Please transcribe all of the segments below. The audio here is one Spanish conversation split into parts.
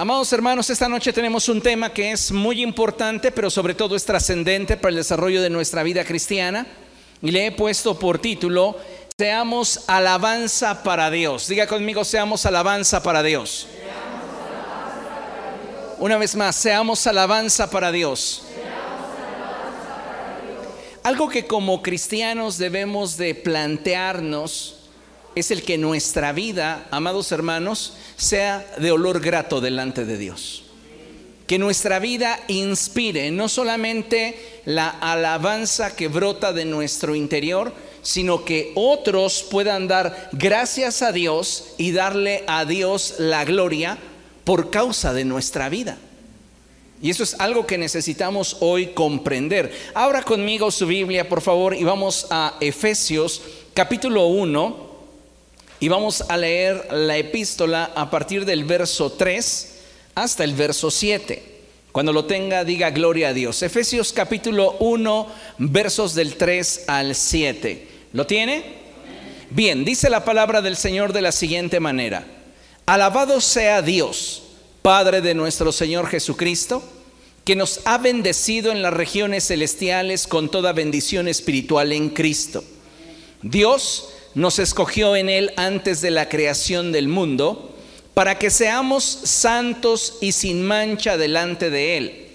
Amados hermanos, esta noche tenemos un tema que es muy importante, pero sobre todo es trascendente para el desarrollo de nuestra vida cristiana. Y le he puesto por título, Seamos alabanza para Dios. Diga conmigo, seamos alabanza para Dios. Una vez más, seamos alabanza para Dios. Algo que como cristianos debemos de plantearnos es el que nuestra vida, amados hermanos, sea de olor grato delante de Dios. Que nuestra vida inspire no solamente la alabanza que brota de nuestro interior, sino que otros puedan dar gracias a Dios y darle a Dios la gloria por causa de nuestra vida. Y eso es algo que necesitamos hoy comprender. Abra conmigo su Biblia, por favor, y vamos a Efesios capítulo 1 y vamos a leer la epístola a partir del verso 3 hasta el verso 7. Cuando lo tenga, diga gloria a Dios. Efesios capítulo 1, versos del 3 al 7. ¿Lo tiene? Bien, dice la palabra del Señor de la siguiente manera. Alabado sea Dios, Padre de nuestro Señor Jesucristo, que nos ha bendecido en las regiones celestiales con toda bendición espiritual en Cristo. Dios nos escogió en Él antes de la creación del mundo, para que seamos santos y sin mancha delante de Él.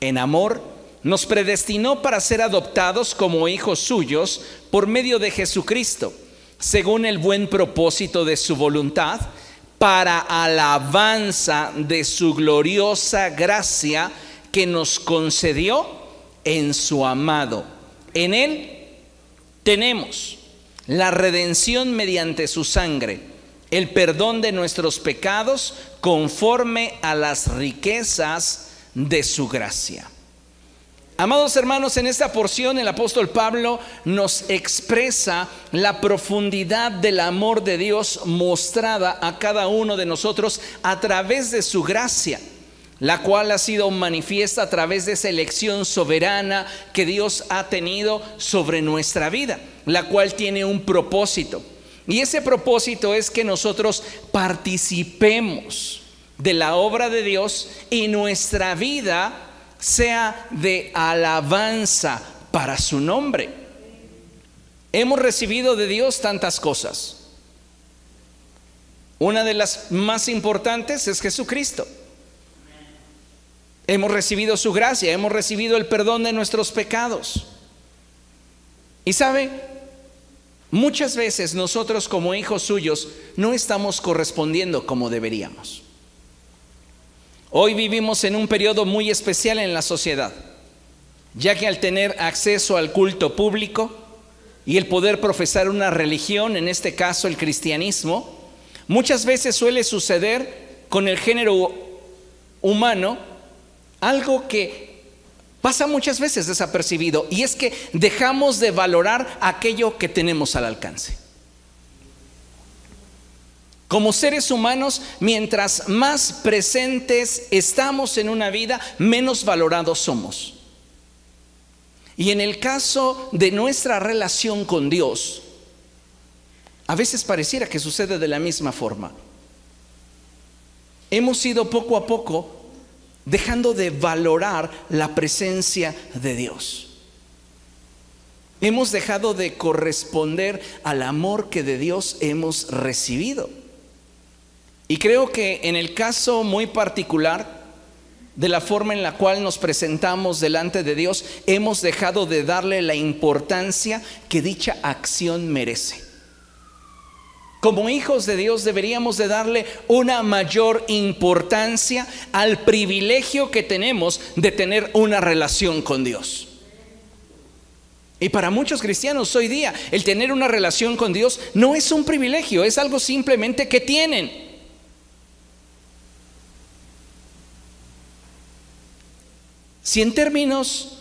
En amor, nos predestinó para ser adoptados como hijos suyos por medio de Jesucristo, según el buen propósito de su voluntad, para alabanza de su gloriosa gracia que nos concedió en su amado. En Él tenemos la redención mediante su sangre, el perdón de nuestros pecados conforme a las riquezas de su gracia. Amados hermanos, en esta porción el apóstol Pablo nos expresa la profundidad del amor de Dios mostrada a cada uno de nosotros a través de su gracia la cual ha sido manifiesta a través de esa elección soberana que Dios ha tenido sobre nuestra vida la cual tiene un propósito. Y ese propósito es que nosotros participemos de la obra de Dios y nuestra vida sea de alabanza para su nombre. Hemos recibido de Dios tantas cosas. Una de las más importantes es Jesucristo. Hemos recibido su gracia, hemos recibido el perdón de nuestros pecados. Y sabe, Muchas veces nosotros como hijos suyos no estamos correspondiendo como deberíamos. Hoy vivimos en un periodo muy especial en la sociedad, ya que al tener acceso al culto público y el poder profesar una religión, en este caso el cristianismo, muchas veces suele suceder con el género humano algo que Pasa muchas veces desapercibido y es que dejamos de valorar aquello que tenemos al alcance. Como seres humanos, mientras más presentes estamos en una vida, menos valorados somos. Y en el caso de nuestra relación con Dios, a veces pareciera que sucede de la misma forma. Hemos ido poco a poco dejando de valorar la presencia de Dios. Hemos dejado de corresponder al amor que de Dios hemos recibido. Y creo que en el caso muy particular de la forma en la cual nos presentamos delante de Dios, hemos dejado de darle la importancia que dicha acción merece. Como hijos de Dios deberíamos de darle una mayor importancia al privilegio que tenemos de tener una relación con Dios. Y para muchos cristianos hoy día el tener una relación con Dios no es un privilegio, es algo simplemente que tienen. Si en términos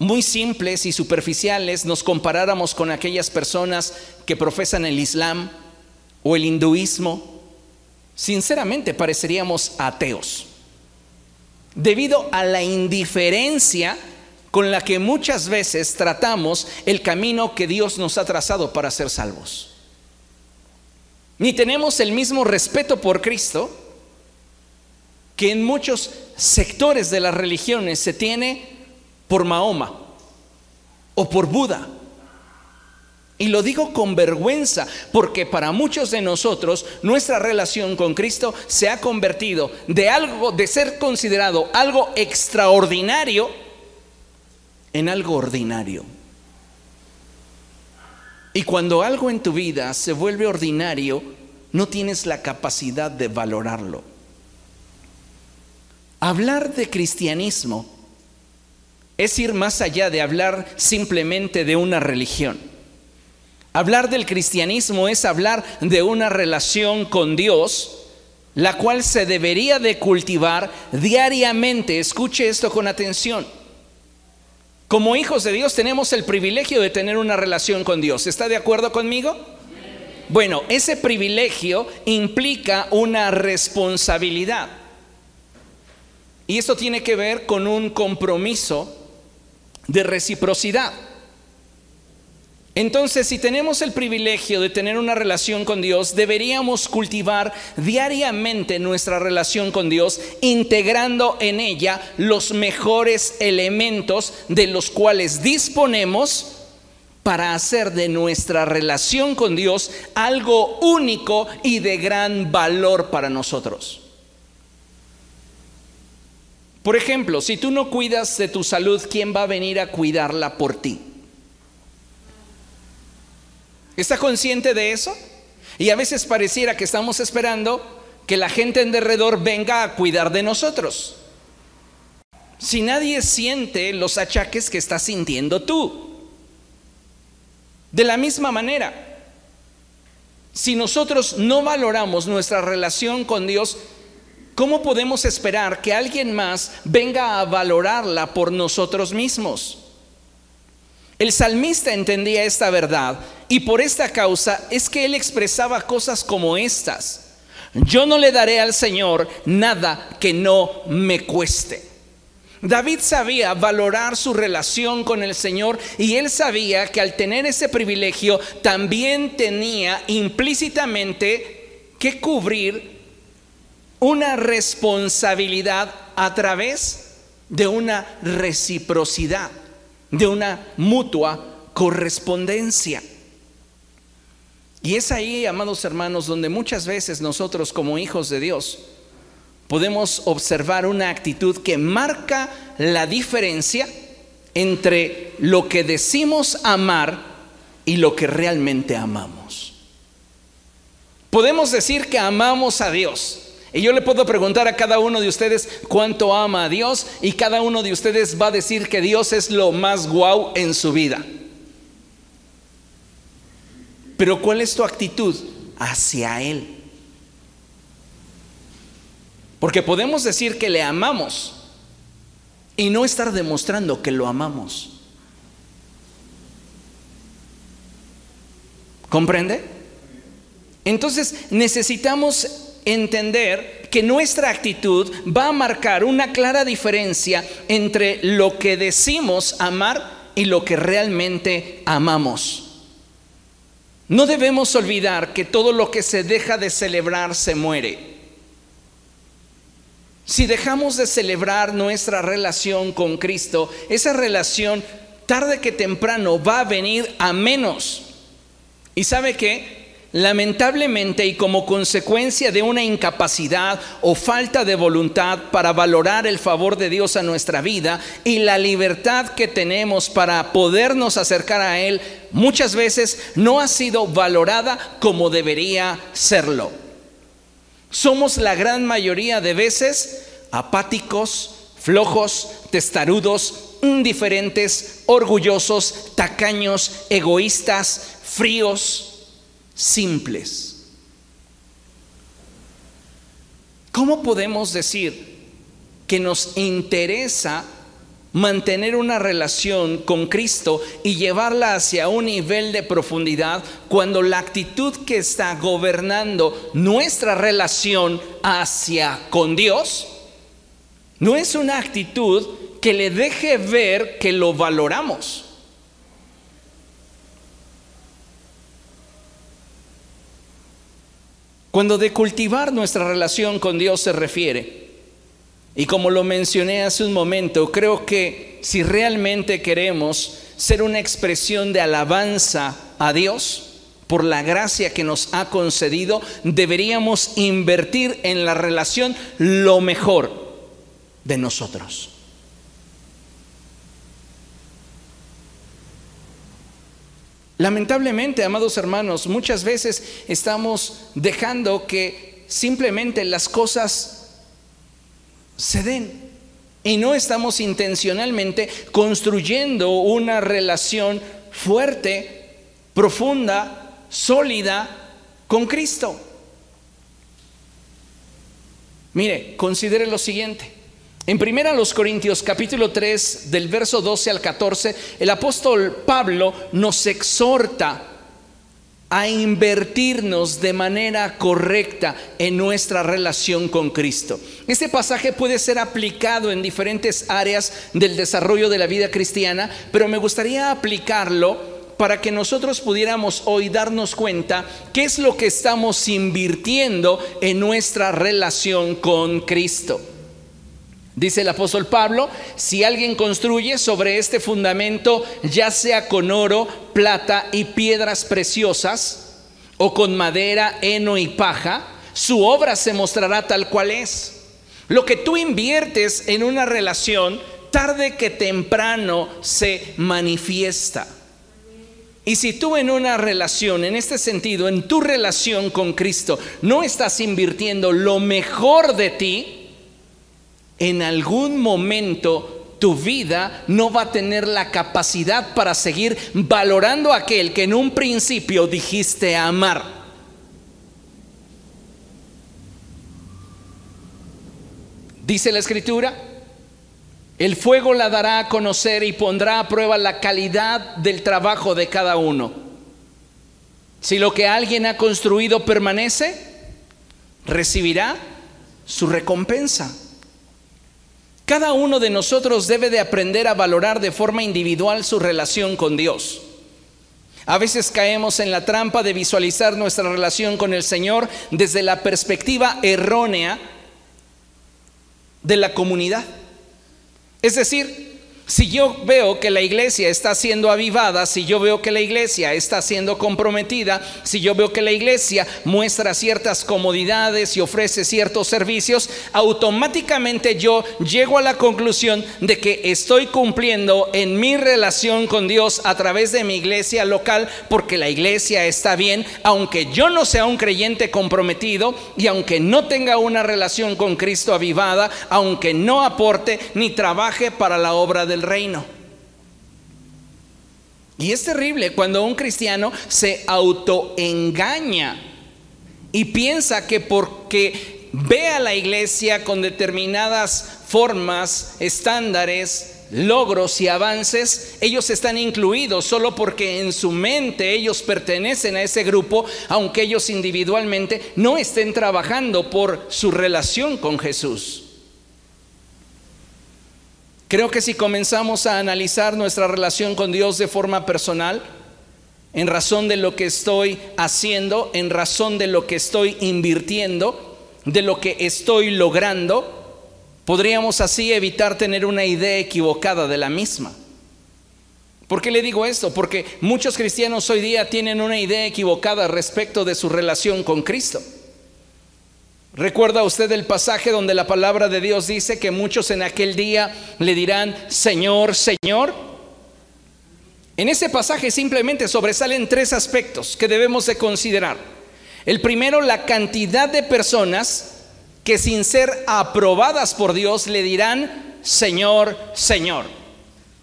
muy simples y superficiales nos comparáramos con aquellas personas que profesan el Islam o el hinduismo, sinceramente pareceríamos ateos, debido a la indiferencia con la que muchas veces tratamos el camino que Dios nos ha trazado para ser salvos. Ni tenemos el mismo respeto por Cristo, que en muchos sectores de las religiones se tiene por Mahoma o por Buda. Y lo digo con vergüenza, porque para muchos de nosotros nuestra relación con Cristo se ha convertido de algo de ser considerado algo extraordinario en algo ordinario. Y cuando algo en tu vida se vuelve ordinario, no tienes la capacidad de valorarlo. Hablar de cristianismo es ir más allá de hablar simplemente de una religión. Hablar del cristianismo es hablar de una relación con Dios, la cual se debería de cultivar diariamente. Escuche esto con atención. Como hijos de Dios tenemos el privilegio de tener una relación con Dios. ¿Está de acuerdo conmigo? Bueno, ese privilegio implica una responsabilidad. Y esto tiene que ver con un compromiso de reciprocidad. Entonces, si tenemos el privilegio de tener una relación con Dios, deberíamos cultivar diariamente nuestra relación con Dios, integrando en ella los mejores elementos de los cuales disponemos para hacer de nuestra relación con Dios algo único y de gran valor para nosotros. Por ejemplo, si tú no cuidas de tu salud, ¿quién va a venir a cuidarla por ti? ¿Está consciente de eso? Y a veces pareciera que estamos esperando que la gente en derredor venga a cuidar de nosotros. Si nadie siente los achaques que estás sintiendo tú. De la misma manera, si nosotros no valoramos nuestra relación con Dios, ¿cómo podemos esperar que alguien más venga a valorarla por nosotros mismos? El salmista entendía esta verdad y por esta causa es que él expresaba cosas como estas. Yo no le daré al Señor nada que no me cueste. David sabía valorar su relación con el Señor y él sabía que al tener ese privilegio también tenía implícitamente que cubrir una responsabilidad a través de una reciprocidad de una mutua correspondencia. Y es ahí, amados hermanos, donde muchas veces nosotros como hijos de Dios podemos observar una actitud que marca la diferencia entre lo que decimos amar y lo que realmente amamos. Podemos decir que amamos a Dios, y yo le puedo preguntar a cada uno de ustedes cuánto ama a Dios y cada uno de ustedes va a decir que Dios es lo más guau en su vida. Pero ¿cuál es tu actitud hacia Él? Porque podemos decir que le amamos y no estar demostrando que lo amamos. ¿Comprende? Entonces necesitamos entender que nuestra actitud va a marcar una clara diferencia entre lo que decimos amar y lo que realmente amamos. No debemos olvidar que todo lo que se deja de celebrar se muere. Si dejamos de celebrar nuestra relación con Cristo, esa relación tarde que temprano va a venir a menos. ¿Y sabe qué? Lamentablemente y como consecuencia de una incapacidad o falta de voluntad para valorar el favor de Dios a nuestra vida y la libertad que tenemos para podernos acercar a Él, muchas veces no ha sido valorada como debería serlo. Somos la gran mayoría de veces apáticos, flojos, testarudos, indiferentes, orgullosos, tacaños, egoístas, fríos simples. ¿Cómo podemos decir que nos interesa mantener una relación con Cristo y llevarla hacia un nivel de profundidad cuando la actitud que está gobernando nuestra relación hacia con Dios no es una actitud que le deje ver que lo valoramos? Cuando de cultivar nuestra relación con Dios se refiere, Y como lo mencioné hace un momento, creo que si realmente queremos ser una expresión de alabanza a Dios, por la gracia que nos ha concedido, deberíamos invertir en la relación lo mejor de nosotros. Lamentablemente, amados hermanos, muchas veces estamos dejando que simplemente las cosas se den y no estamos intencionalmente construyendo una relación fuerte, profunda, sólida con Cristo. Mire, considere lo siguiente. En primera los Corintios capítulo 3 del verso 12 al 14, el apóstol Pablo nos exhorta a invertirnos de manera correcta en nuestra relación con Cristo. Este pasaje puede ser aplicado en diferentes áreas del desarrollo de la vida cristiana, pero me gustaría aplicarlo para que nosotros pudiéramos hoy darnos cuenta qué es lo que estamos invirtiendo en nuestra relación con Cristo. Dice el apóstol Pablo, si alguien construye sobre este fundamento, ya sea con oro, plata y piedras preciosas, o con madera, heno y paja, su obra se mostrará tal cual es. Lo que tú inviertes en una relación, tarde que temprano se manifiesta. Y si tú en una relación, en este sentido, en tu relación con Cristo, no estás invirtiendo lo mejor de ti, en algún momento tu vida no va a tener la capacidad para seguir valorando a aquel que en un principio dijiste amar. Dice la escritura, el fuego la dará a conocer y pondrá a prueba la calidad del trabajo de cada uno. Si lo que alguien ha construido permanece, recibirá su recompensa. Cada uno de nosotros debe de aprender a valorar de forma individual su relación con Dios. A veces caemos en la trampa de visualizar nuestra relación con el Señor desde la perspectiva errónea de la comunidad. Es decir, si yo veo que la iglesia está siendo avivada, si yo veo que la iglesia está siendo comprometida, si yo veo que la iglesia muestra ciertas comodidades y ofrece ciertos servicios, automáticamente yo llego a la conclusión de que estoy cumpliendo en mi relación con Dios a través de mi iglesia local porque la iglesia está bien, aunque yo no sea un creyente comprometido y aunque no tenga una relación con Cristo avivada, aunque no aporte ni trabaje para la obra del reino. Y es terrible cuando un cristiano se autoengaña y piensa que porque ve a la iglesia con determinadas formas, estándares, logros y avances, ellos están incluidos solo porque en su mente ellos pertenecen a ese grupo, aunque ellos individualmente no estén trabajando por su relación con Jesús. Creo que si comenzamos a analizar nuestra relación con Dios de forma personal, en razón de lo que estoy haciendo, en razón de lo que estoy invirtiendo, de lo que estoy logrando, podríamos así evitar tener una idea equivocada de la misma. ¿Por qué le digo esto? Porque muchos cristianos hoy día tienen una idea equivocada respecto de su relación con Cristo. ¿Recuerda usted el pasaje donde la palabra de Dios dice que muchos en aquel día le dirán, Señor, Señor? En ese pasaje simplemente sobresalen tres aspectos que debemos de considerar. El primero, la cantidad de personas que sin ser aprobadas por Dios le dirán, Señor, Señor.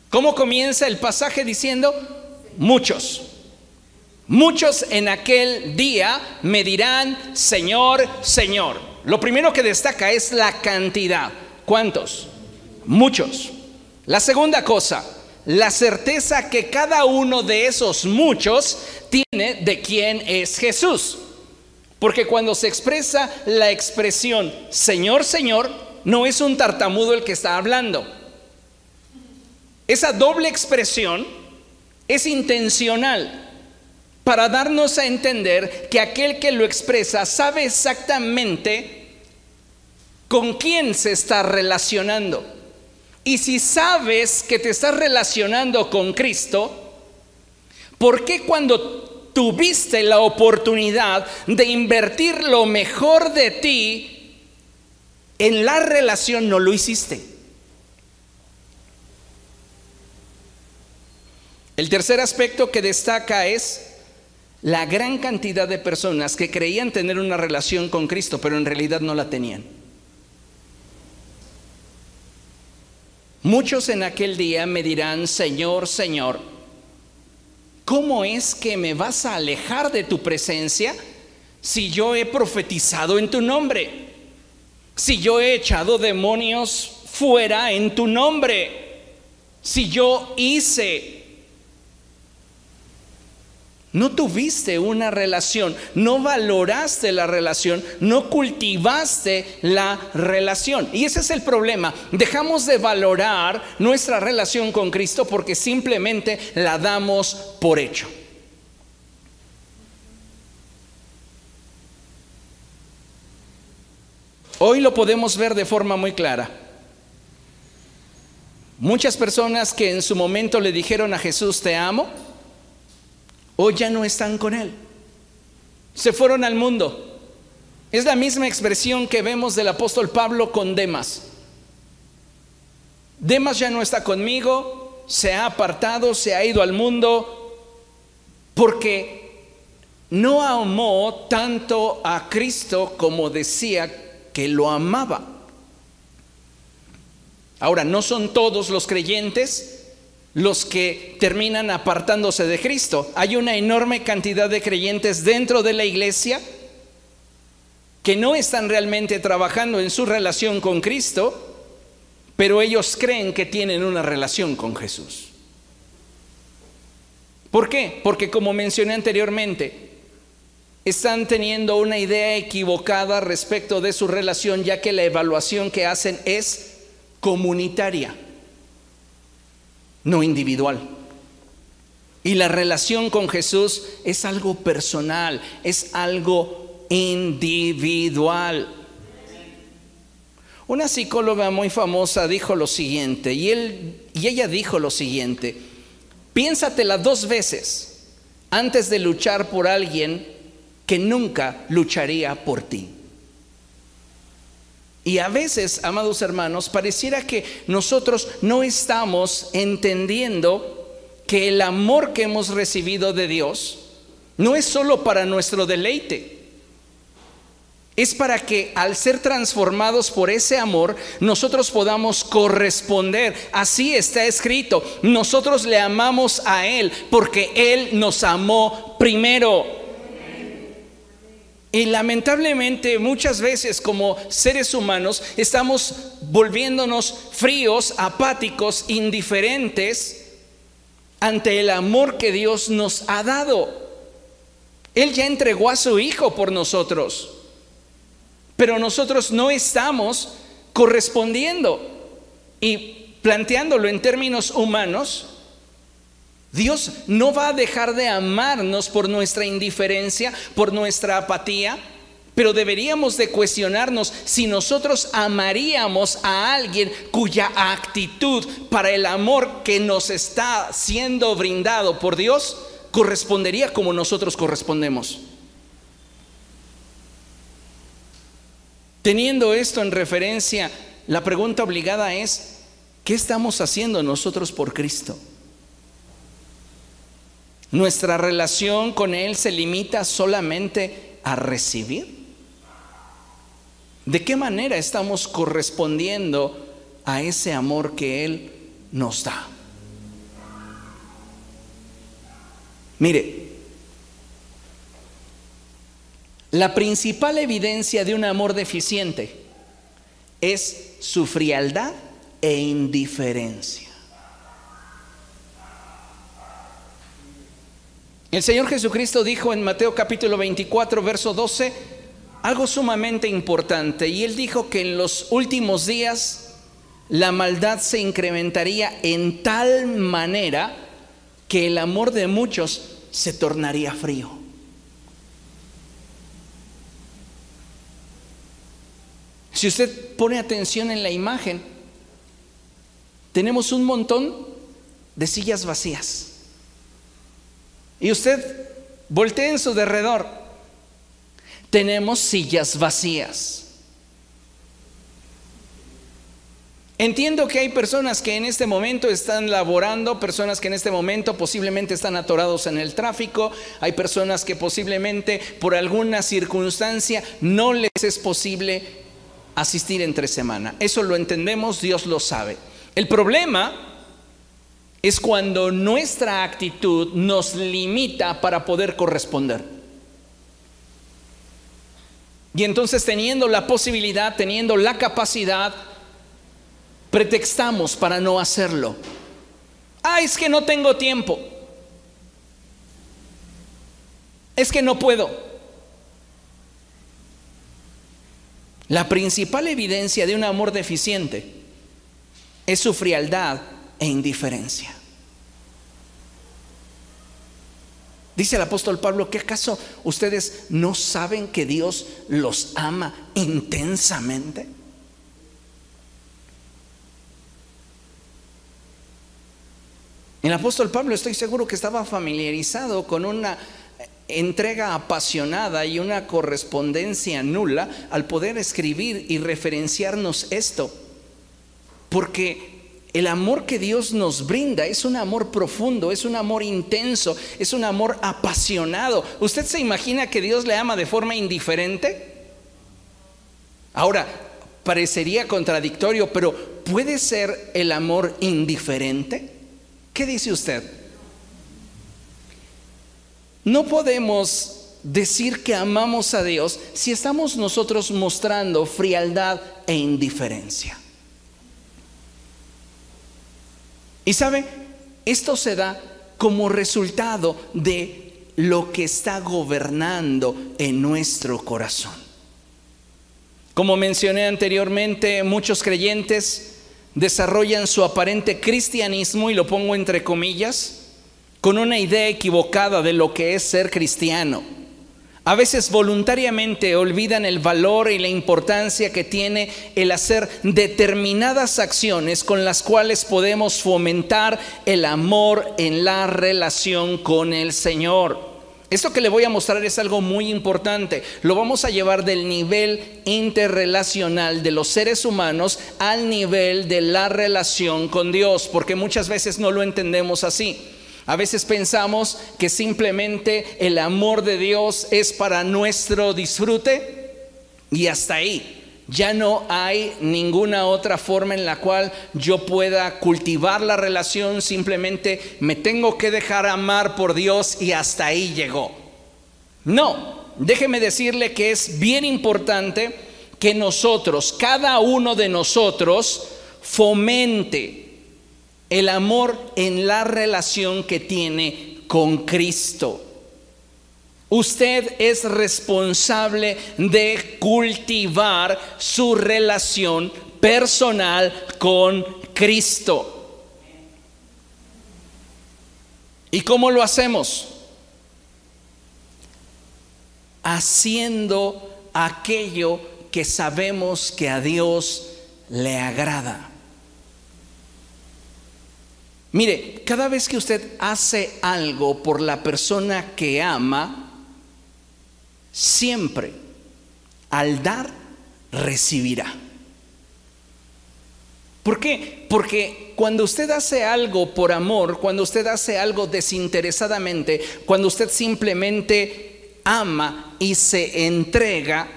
¿Cómo comienza el pasaje diciendo? Muchos. Muchos en aquel día me dirán, Señor, Señor. Lo primero que destaca es la cantidad. ¿Cuántos? Muchos. La segunda cosa, la certeza que cada uno de esos muchos tiene de quién es Jesús. Porque cuando se expresa la expresión Señor, Señor, no es un tartamudo el que está hablando. Esa doble expresión es intencional para darnos a entender que aquel que lo expresa sabe exactamente con quién se está relacionando. Y si sabes que te estás relacionando con Cristo, ¿por qué cuando tuviste la oportunidad de invertir lo mejor de ti en la relación no lo hiciste? El tercer aspecto que destaca es la gran cantidad de personas que creían tener una relación con Cristo, pero en realidad no la tenían. Muchos en aquel día me dirán, Señor, Señor, ¿cómo es que me vas a alejar de tu presencia si yo he profetizado en tu nombre? Si yo he echado demonios fuera en tu nombre? Si yo hice no tuviste una relación, no valoraste la relación, no cultivaste la relación. Y ese es el problema. Dejamos de valorar nuestra relación con Cristo porque simplemente la damos por hecho. Hoy lo podemos ver de forma muy clara. Muchas personas que en su momento le dijeron a Jesús, te amo, hoy ya no están con Él. Se fueron al mundo. Es la misma expresión que vemos del apóstol Pablo con Demas. Demas ya no está conmigo, se ha apartado, se ha ido al mundo, porque no amó tanto a Cristo como decía que lo amaba. Ahora, no son todos los creyentes los que terminan apartándose de Cristo. Hay una enorme cantidad de creyentes dentro de la iglesia que no están realmente trabajando en su relación con Cristo, pero ellos creen que tienen una relación con Jesús. ¿Por qué? Porque como mencioné anteriormente, están teniendo una idea equivocada respecto de su relación, ya que la evaluación que hacen es comunitaria no individual. Y la relación con Jesús es algo personal, es algo individual. Una psicóloga muy famosa dijo lo siguiente, y, él, y ella dijo lo siguiente, piénsatela dos veces antes de luchar por alguien que nunca lucharía por ti. Y a veces, amados hermanos, pareciera que nosotros no estamos entendiendo que el amor que hemos recibido de Dios no es solo para nuestro deleite. Es para que al ser transformados por ese amor, nosotros podamos corresponder. Así está escrito. Nosotros le amamos a Él porque Él nos amó primero. Y lamentablemente muchas veces como seres humanos estamos volviéndonos fríos, apáticos, indiferentes ante el amor que Dios nos ha dado. Él ya entregó a su Hijo por nosotros, pero nosotros no estamos correspondiendo. Y planteándolo en términos humanos, Dios no va a dejar de amarnos por nuestra indiferencia, por nuestra apatía, pero deberíamos de cuestionarnos si nosotros amaríamos a alguien cuya actitud para el amor que nos está siendo brindado por Dios correspondería como nosotros correspondemos. Teniendo esto en referencia, la pregunta obligada es, ¿qué estamos haciendo nosotros por Cristo? Nuestra relación con Él se limita solamente a recibir. ¿De qué manera estamos correspondiendo a ese amor que Él nos da? Mire, la principal evidencia de un amor deficiente es su frialdad e indiferencia. El Señor Jesucristo dijo en Mateo capítulo 24, verso 12, algo sumamente importante. Y él dijo que en los últimos días la maldad se incrementaría en tal manera que el amor de muchos se tornaría frío. Si usted pone atención en la imagen, tenemos un montón de sillas vacías. Y usted voltea en su derredor, tenemos sillas vacías. Entiendo que hay personas que en este momento están laborando, personas que en este momento posiblemente están atorados en el tráfico, hay personas que posiblemente por alguna circunstancia no les es posible asistir entre semana. Eso lo entendemos, Dios lo sabe. El problema es cuando nuestra actitud nos limita para poder corresponder. Y entonces teniendo la posibilidad, teniendo la capacidad, pretextamos para no hacerlo. Ah, es que no tengo tiempo. Es que no puedo. La principal evidencia de un amor deficiente es su frialdad e indiferencia. Dice el apóstol Pablo, ¿que acaso ustedes no saben que Dios los ama intensamente? El apóstol Pablo estoy seguro que estaba familiarizado con una entrega apasionada y una correspondencia nula al poder escribir y referenciarnos esto. Porque el amor que Dios nos brinda es un amor profundo, es un amor intenso, es un amor apasionado. ¿Usted se imagina que Dios le ama de forma indiferente? Ahora, parecería contradictorio, pero ¿puede ser el amor indiferente? ¿Qué dice usted? No podemos decir que amamos a Dios si estamos nosotros mostrando frialdad e indiferencia. Y sabe, esto se da como resultado de lo que está gobernando en nuestro corazón. Como mencioné anteriormente, muchos creyentes desarrollan su aparente cristianismo, y lo pongo entre comillas, con una idea equivocada de lo que es ser cristiano. A veces voluntariamente olvidan el valor y la importancia que tiene el hacer determinadas acciones con las cuales podemos fomentar el amor en la relación con el Señor. Esto que le voy a mostrar es algo muy importante. Lo vamos a llevar del nivel interrelacional de los seres humanos al nivel de la relación con Dios, porque muchas veces no lo entendemos así. A veces pensamos que simplemente el amor de Dios es para nuestro disfrute y hasta ahí. Ya no hay ninguna otra forma en la cual yo pueda cultivar la relación, simplemente me tengo que dejar amar por Dios y hasta ahí llegó. No, déjeme decirle que es bien importante que nosotros, cada uno de nosotros, fomente el amor en la relación que tiene con Cristo. Usted es responsable de cultivar su relación personal con Cristo. ¿Y cómo lo hacemos? Haciendo aquello que sabemos que a Dios le agrada. Mire, cada vez que usted hace algo por la persona que ama, siempre al dar recibirá. ¿Por qué? Porque cuando usted hace algo por amor, cuando usted hace algo desinteresadamente, cuando usted simplemente ama y se entrega,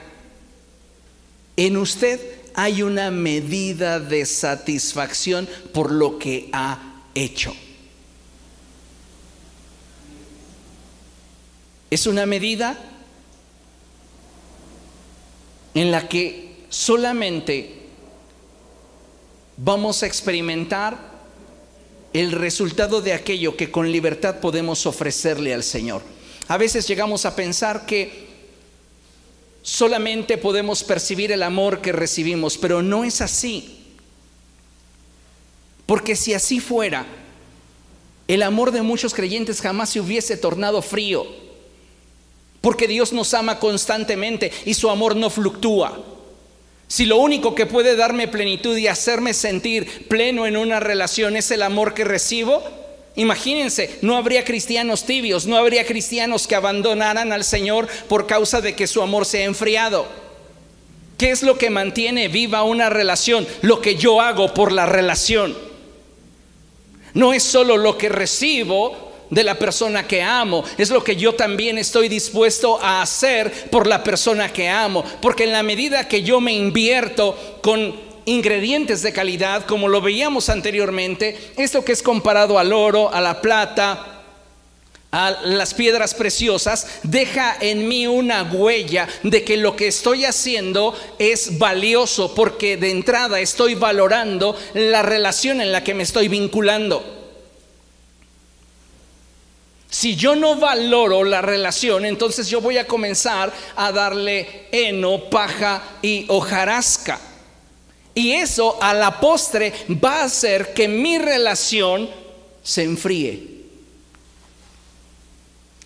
en usted hay una medida de satisfacción por lo que ha hecho. Es una medida en la que solamente vamos a experimentar el resultado de aquello que con libertad podemos ofrecerle al Señor. A veces llegamos a pensar que solamente podemos percibir el amor que recibimos, pero no es así. Porque si así fuera, el amor de muchos creyentes jamás se hubiese tornado frío porque Dios nos ama constantemente y su amor no fluctúa. Si lo único que puede darme plenitud y hacerme sentir pleno en una relación es el amor que recibo, imagínense, no habría cristianos tibios, no habría cristianos que abandonaran al Señor por causa de que su amor se ha enfriado. ¿Qué es lo que mantiene viva una relación? Lo que yo hago por la relación. No es solo lo que recibo, de la persona que amo. Es lo que yo también estoy dispuesto a hacer por la persona que amo. Porque en la medida que yo me invierto con ingredientes de calidad, como lo veíamos anteriormente, esto que es comparado al oro, a la plata, a las piedras preciosas, deja en mí una huella de que lo que estoy haciendo es valioso porque de entrada estoy valorando la relación en la que me estoy vinculando. Si yo no valoro la relación, entonces yo voy a comenzar a darle heno, paja y hojarasca. Y eso a la postre va a hacer que mi relación se enfríe.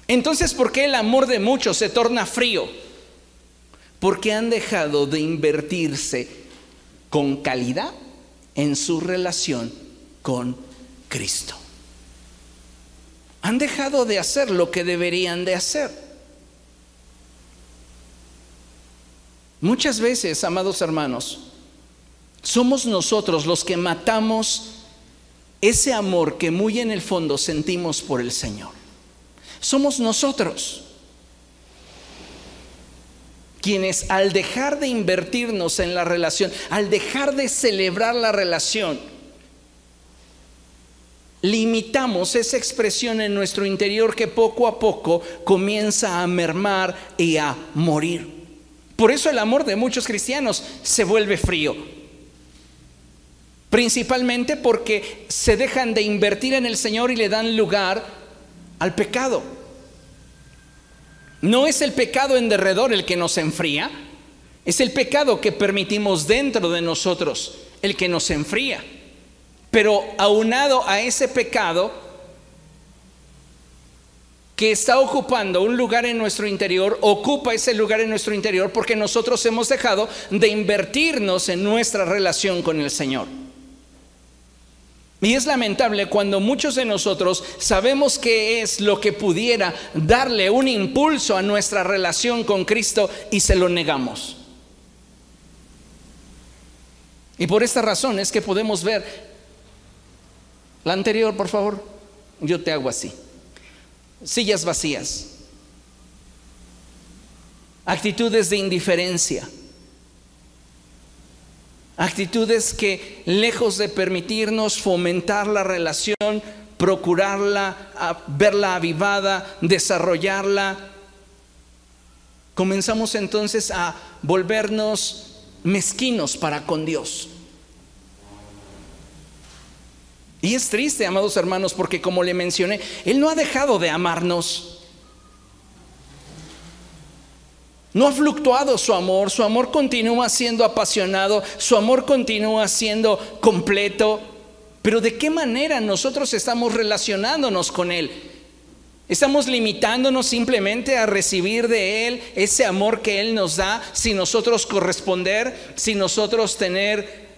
Entonces, ¿por qué el amor de muchos se torna frío? Porque han dejado de invertirse con calidad en su relación con Cristo han dejado de hacer lo que deberían de hacer. Muchas veces, amados hermanos, somos nosotros los que matamos ese amor que muy en el fondo sentimos por el Señor. Somos nosotros quienes al dejar de invertirnos en la relación, al dejar de celebrar la relación, limitamos esa expresión en nuestro interior que poco a poco comienza a mermar y a morir. Por eso el amor de muchos cristianos se vuelve frío. Principalmente porque se dejan de invertir en el Señor y le dan lugar al pecado. No es el pecado en derredor el que nos enfría, es el pecado que permitimos dentro de nosotros el que nos enfría. Pero aunado a ese pecado que está ocupando un lugar en nuestro interior, ocupa ese lugar en nuestro interior porque nosotros hemos dejado de invertirnos en nuestra relación con el Señor. Y es lamentable cuando muchos de nosotros sabemos que es lo que pudiera darle un impulso a nuestra relación con Cristo y se lo negamos. Y por esta razón es que podemos ver la anterior, por favor. Yo te hago así. Sillas vacías. Actitudes de indiferencia. Actitudes que lejos de permitirnos fomentar la relación, procurarla, verla avivada, desarrollarla, comenzamos entonces a volvernos mezquinos para con Dios. Y es triste, amados hermanos, porque como le mencioné, Él no ha dejado de amarnos. No ha fluctuado su amor, su amor continúa siendo apasionado, su amor continúa siendo completo. Pero ¿de qué manera nosotros estamos relacionándonos con Él? Estamos limitándonos simplemente a recibir de Él ese amor que Él nos da, sin nosotros corresponder, sin nosotros tener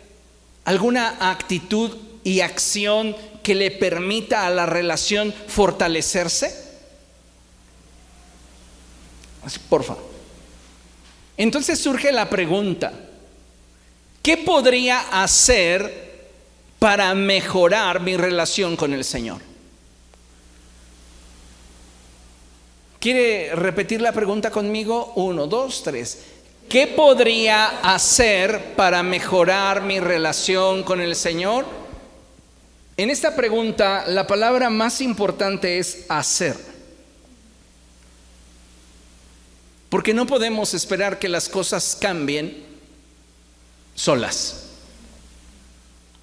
alguna actitud y acción que le permita a la relación fortalecerse? Así, porfa. Entonces surge la pregunta, ¿qué podría hacer para mejorar mi relación con el Señor? ¿Quiere repetir la pregunta conmigo? Uno, dos, tres. ¿Qué podría hacer para mejorar mi relación con el Señor? En esta pregunta, la palabra más importante es hacer. Porque no podemos esperar que las cosas cambien solas.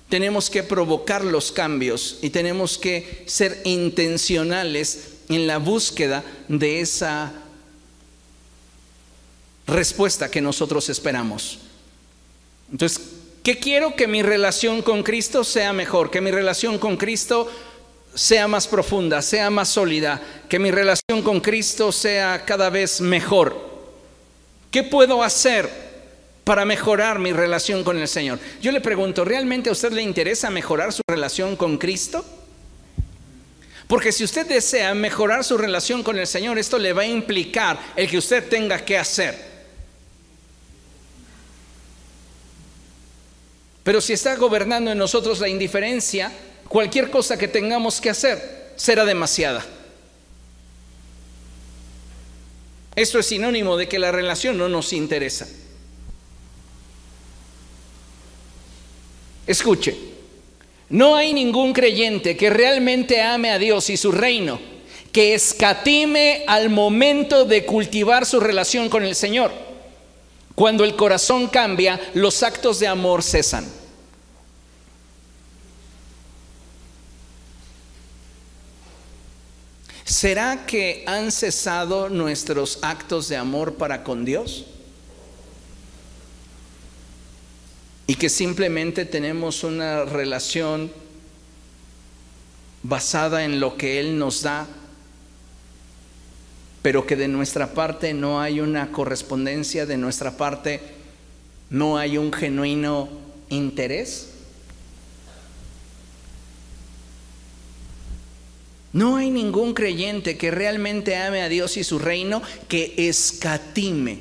Tenemos que provocar los cambios y tenemos que ser intencionales en la búsqueda de esa respuesta que nosotros esperamos. Entonces, ¿Qué quiero? Que mi relación con Cristo sea mejor, que mi relación con Cristo sea más profunda, sea más sólida, que mi relación con Cristo sea cada vez mejor. ¿Qué puedo hacer? para mejorar mi relación con el Señor. Yo le pregunto, ¿realmente a usted le interesa mejorar su relación con Cristo? Porque si usted desea mejorar su relación con el Señor, esto le va a implicar el que usted tenga que hacer. Pero si está gobernando en nosotros la indiferencia, cualquier cosa que tengamos que hacer será demasiada. Esto es sinónimo de que la relación no nos interesa. Escuche, no hay ningún creyente que realmente ame a Dios y su reino, que escatime al momento de cultivar su relación con el Señor. Cuando el corazón cambia, los actos de amor cesan. ¿Será que han cesado nuestros actos de amor para con Dios? Y que simplemente tenemos una relación basada en lo que Él nos da, pero que de nuestra parte no hay una correspondencia, de nuestra parte no hay un genuino interés. No hay ningún creyente que realmente ame a Dios y su reino que escatime.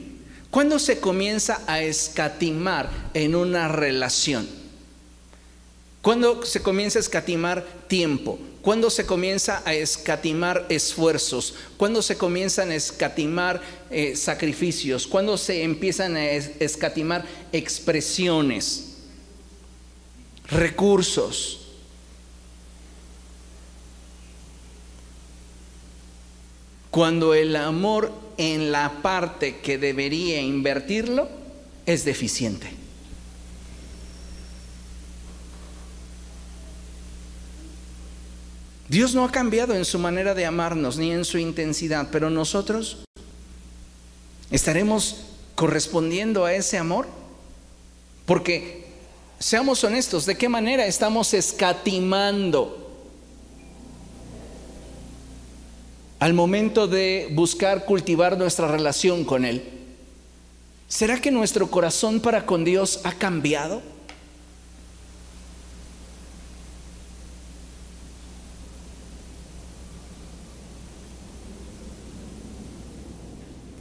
¿Cuándo se comienza a escatimar en una relación? ¿Cuándo se comienza a escatimar tiempo? ¿Cuándo se comienza a escatimar esfuerzos? ¿Cuándo se comienzan a escatimar eh, sacrificios? ¿Cuándo se empiezan a escatimar expresiones? Recursos. Cuando el amor en la parte que debería invertirlo es deficiente. Dios no ha cambiado en su manera de amarnos ni en su intensidad, pero nosotros estaremos correspondiendo a ese amor. Porque, seamos honestos, ¿de qué manera estamos escatimando al momento de buscar cultivar nuestra relación con Él? ¿Será que nuestro corazón para con Dios ha cambiado?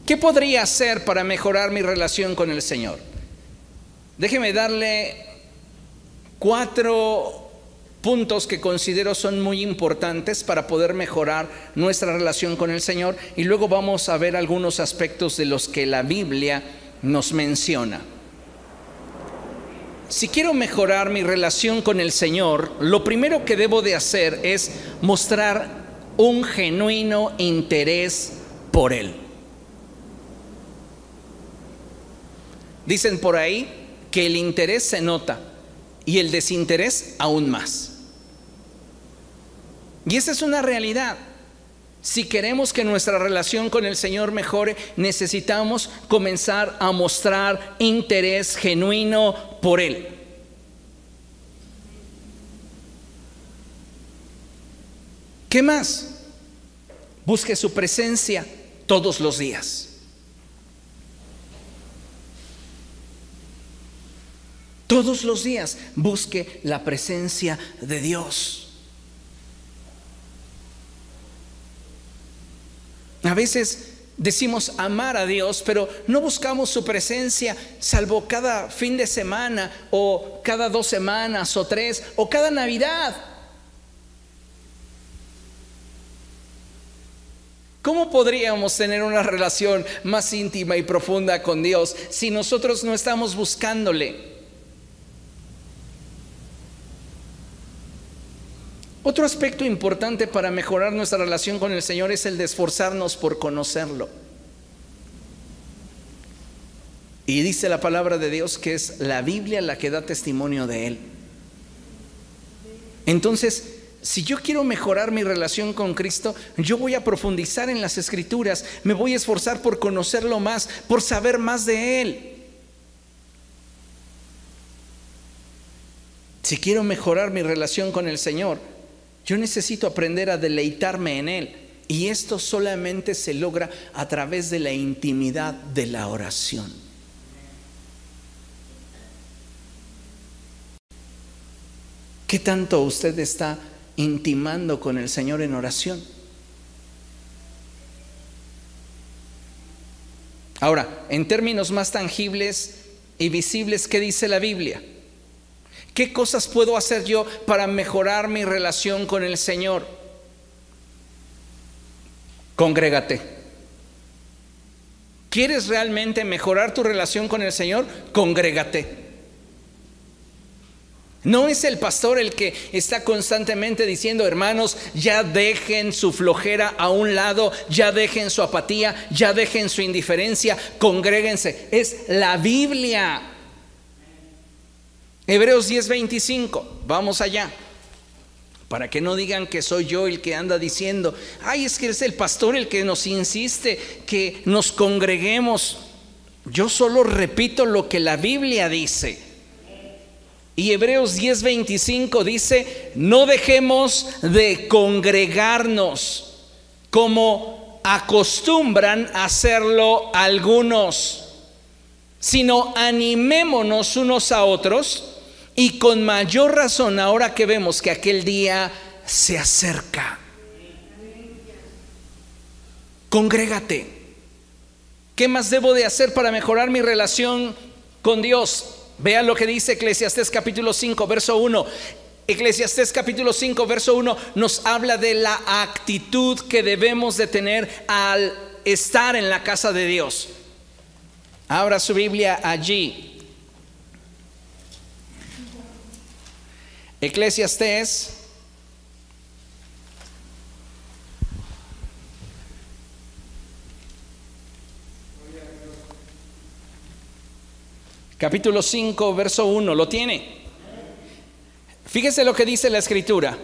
¿Qué podría hacer para mejorar mi relación con el Señor? Déjeme darle cuatro puntos que considero son muy importantes para poder mejorar nuestra relación con el Señor y luego vamos a ver algunos aspectos de los que la Biblia nos menciona. Si quiero mejorar mi relación con el Señor, lo primero que debo de hacer es mostrar un genuino interés por Él. Dicen por ahí que el interés se nota y el desinterés aún más. Y esa es una realidad. Si queremos que nuestra relación con el Señor mejore, necesitamos comenzar a mostrar interés genuino por Él. ¿Qué más? Busque su presencia todos los días. Todos los días busque la presencia de Dios. A veces decimos amar a Dios, pero no buscamos su presencia salvo cada fin de semana o cada dos semanas o tres o cada Navidad. ¿Cómo podríamos tener una relación más íntima y profunda con Dios si nosotros no estamos buscándole? Otro aspecto importante para mejorar nuestra relación con el Señor es el de esforzarnos por conocerlo. Y dice la palabra de Dios que es la Biblia la que da testimonio de Él. Entonces, si yo quiero mejorar mi relación con Cristo, yo voy a profundizar en las escrituras, me voy a esforzar por conocerlo más, por saber más de Él. Si quiero mejorar mi relación con el Señor, yo necesito aprender a deleitarme en Él. Y esto solamente se logra a través de la intimidad de la oración. ¿Qué tanto usted está intimando con el Señor en oración? Ahora, en términos más tangibles y visibles, ¿qué dice la Biblia? ¿Qué cosas puedo hacer yo para mejorar mi relación con el Señor? Congrégate. ¿Quieres realmente mejorar tu relación con el Señor? Congrégate. No es el pastor el que está constantemente diciendo, hermanos, ya dejen su flojera a un lado, ya dejen su apatía, ya dejen su indiferencia, congréguense. Es la Biblia. Hebreos 10:25, vamos allá. Para que no digan que soy yo el que anda diciendo, ay, es que es el pastor el que nos insiste que nos congreguemos. Yo solo repito lo que la Biblia dice. Y Hebreos 10:25 dice, no dejemos de congregarnos como acostumbran hacerlo algunos, sino animémonos unos a otros y con mayor razón ahora que vemos que aquel día se acerca. Congrégate. ¿Qué más debo de hacer para mejorar mi relación con Dios? Vean lo que dice Eclesiastés capítulo 5, verso 1. Eclesiastés capítulo 5, verso 1 nos habla de la actitud que debemos de tener al estar en la casa de Dios. Abra su Biblia allí. Eclesiastés capítulo 5, verso 1, ¿lo tiene? Fíjese lo que dice la escritura.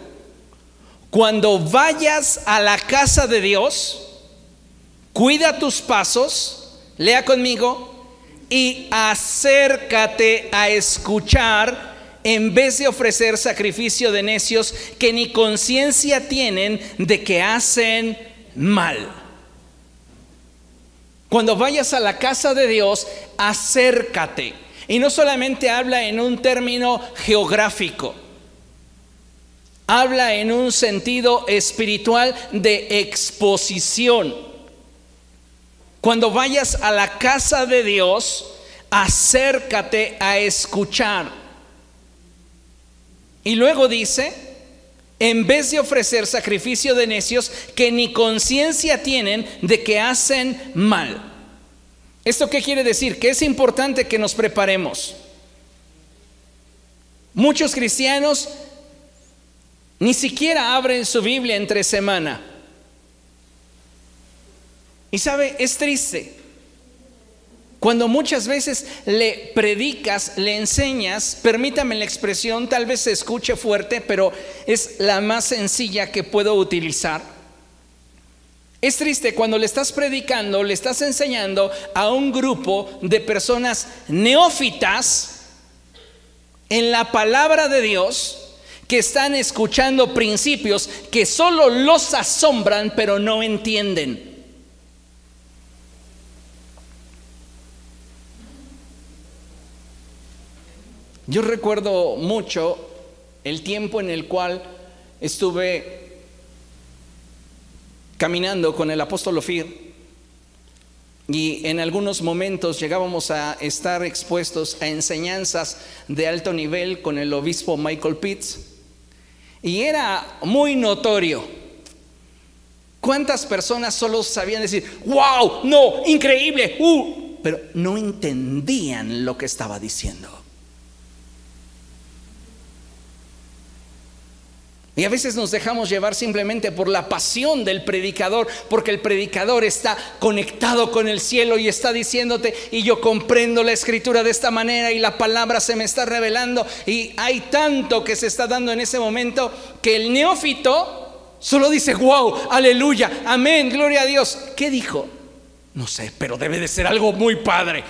Cuando vayas a la casa de Dios, cuida tus pasos, lea conmigo, y acércate a escuchar en vez de ofrecer sacrificio de necios que ni conciencia tienen de que hacen mal. Cuando vayas a la casa de Dios, acércate. Y no solamente habla en un término geográfico, habla en un sentido espiritual de exposición. Cuando vayas a la casa de Dios, acércate a escuchar. Y luego dice, en vez de ofrecer sacrificio de necios que ni conciencia tienen de que hacen mal. ¿Esto qué quiere decir? Que es importante que nos preparemos. Muchos cristianos ni siquiera abren su Biblia entre semana. Y sabe, es triste. Cuando muchas veces le predicas, le enseñas, permítame la expresión, tal vez se escuche fuerte, pero es la más sencilla que puedo utilizar. Es triste cuando le estás predicando, le estás enseñando a un grupo de personas neófitas en la palabra de Dios que están escuchando principios que solo los asombran pero no entienden. Yo recuerdo mucho el tiempo en el cual estuve caminando con el apóstol Ofir y en algunos momentos llegábamos a estar expuestos a enseñanzas de alto nivel con el obispo Michael Pitts y era muy notorio. ¿Cuántas personas solo sabían decir, wow, no, increíble, uh, pero no entendían lo que estaba diciendo? Y a veces nos dejamos llevar simplemente por la pasión del predicador, porque el predicador está conectado con el cielo y está diciéndote, y yo comprendo la escritura de esta manera y la palabra se me está revelando, y hay tanto que se está dando en ese momento que el neófito solo dice, wow, aleluya, amén, gloria a Dios. ¿Qué dijo? No sé, pero debe de ser algo muy padre.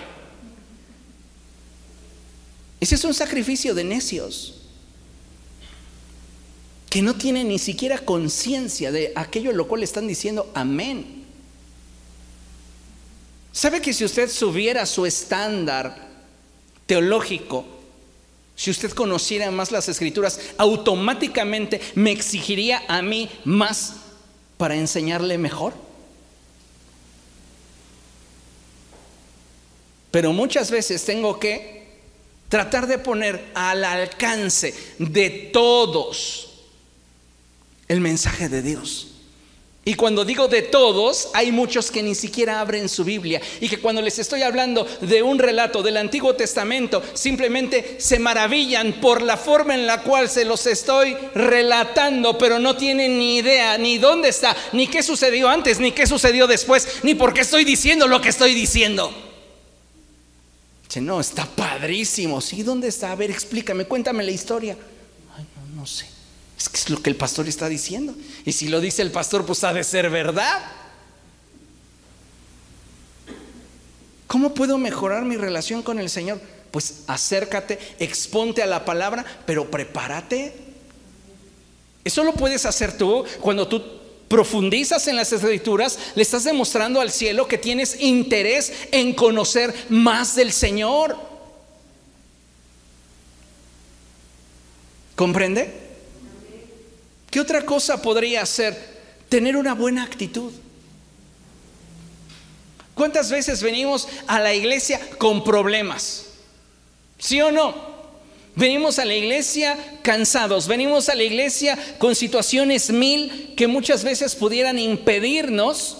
Ese es un sacrificio de necios que no tienen ni siquiera conciencia de aquello lo cual están diciendo amén. ¿Sabe que si usted subiera su estándar teológico Si usted conociera más las escrituras, automáticamente me exigiría a mí más para enseñarle mejor. Pero muchas veces tengo que tratar de poner al alcance de todos el mensaje de Dios. Y cuando digo de todos, hay muchos que ni siquiera abren su Biblia y que cuando les estoy hablando de un relato del Antiguo Testamento, simplemente se maravillan por la forma en la cual se los estoy relatando, pero no tienen ni idea ni dónde está, ni qué sucedió antes, ni qué sucedió después, ni por qué estoy diciendo lo que estoy diciendo. Dice, no, está padrísimo. Sí, ¿dónde está? A ver, explícame, cuéntame la historia. Ay, no, no sé. Es que es lo que el pastor está diciendo. Y si lo dice el pastor, pues ha de ser verdad. ¿Cómo puedo mejorar mi relación con el Señor? Pues acércate, exponte a la palabra, pero prepárate. Eso lo puedes hacer tú cuando tú profundizas en las escrituras, le estás demostrando al cielo que tienes interés en conocer más del Señor. ¿Comprende? ¿Qué otra cosa podría hacer? Tener una buena actitud. ¿Cuántas veces venimos a la iglesia con problemas? ¿Sí o no? Venimos a la iglesia cansados, venimos a la iglesia con situaciones mil que muchas veces pudieran impedirnos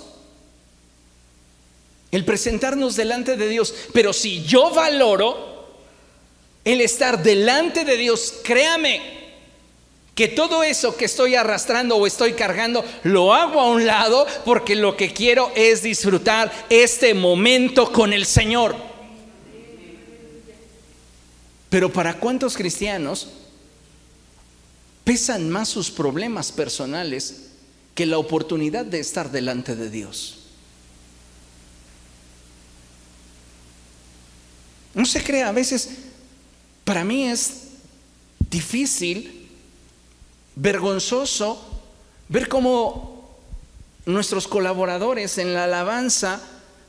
el presentarnos delante de Dios. Pero si yo valoro el estar delante de Dios, créame, que todo eso que estoy arrastrando o estoy cargando lo hago a un lado porque lo que quiero es disfrutar este momento con el Señor. Pero para cuántos cristianos pesan más sus problemas personales que la oportunidad de estar delante de Dios. No se crea, a veces para mí es difícil vergonzoso ver cómo nuestros colaboradores en la alabanza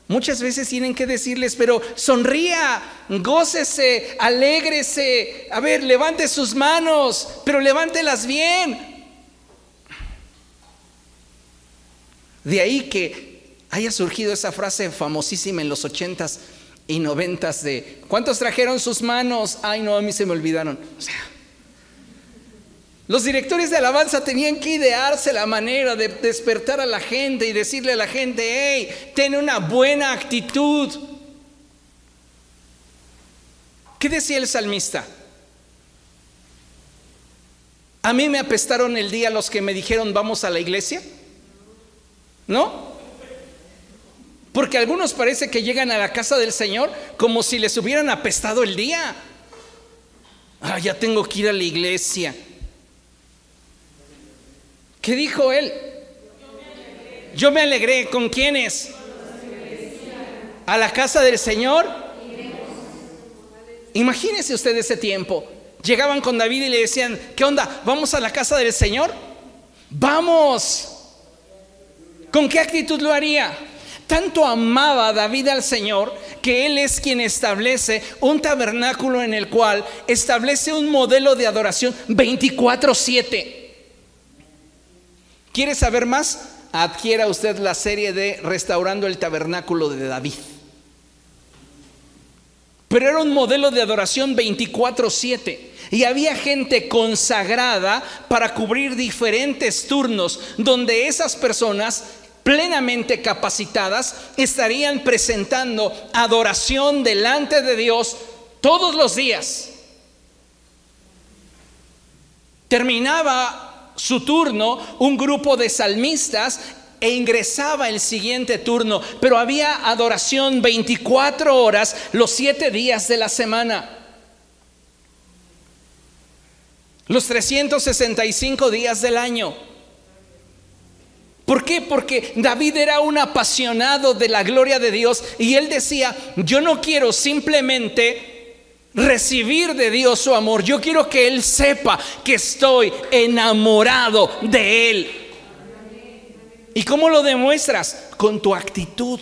muchas veces tienen que decirles, pero sonría, gócese, alégrese, a ver, levante sus manos, pero levántelas bien. De ahí que haya surgido esa frase famosísima en los ochentas y noventas de, ¿cuántos trajeron sus manos? Ay, no, a mí se me olvidaron. O sea, los directores de alabanza tenían que idearse la manera de despertar a la gente y decirle a la gente, hey, ten una buena actitud. ¿Qué decía el salmista? A mí me apestaron el día los que me dijeron vamos a la iglesia. ¿No? Porque algunos parece que llegan a la casa del Señor como si les hubieran apestado el día. Ah, ya tengo que ir a la iglesia. ¿Qué dijo él? Yo me alegré. ¿Con quiénes? A la casa del Señor. Imagínese usted ese tiempo. Llegaban con David y le decían, ¿qué onda? ¿Vamos a la casa del Señor? Vamos. ¿Con qué actitud lo haría? Tanto amaba David al Señor que Él es quien establece un tabernáculo en el cual establece un modelo de adoración 24/7. ¿Quiere saber más? Adquiera usted la serie de Restaurando el Tabernáculo de David. Pero era un modelo de adoración 24/7 y había gente consagrada para cubrir diferentes turnos donde esas personas plenamente capacitadas estarían presentando adoración delante de Dios todos los días. Terminaba su turno un grupo de salmistas e ingresaba el siguiente turno, pero había adoración 24 horas los siete días de la semana. Los 365 días del año. ¿Por qué? Porque David era un apasionado de la gloria de Dios y él decía, yo no quiero simplemente recibir de Dios su amor. Yo quiero que Él sepa que estoy enamorado de Él. ¿Y cómo lo demuestras? Con tu actitud.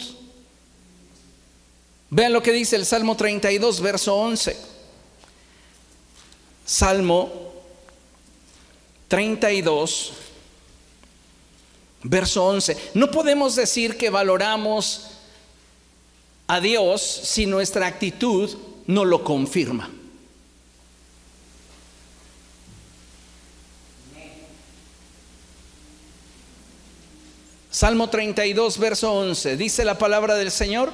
Vean lo que dice el Salmo 32, verso 11. Salmo 32, verso 11. No podemos decir que valoramos a Dios si nuestra actitud no lo confirma. Salmo 32, verso 11. Dice la palabra del Señor.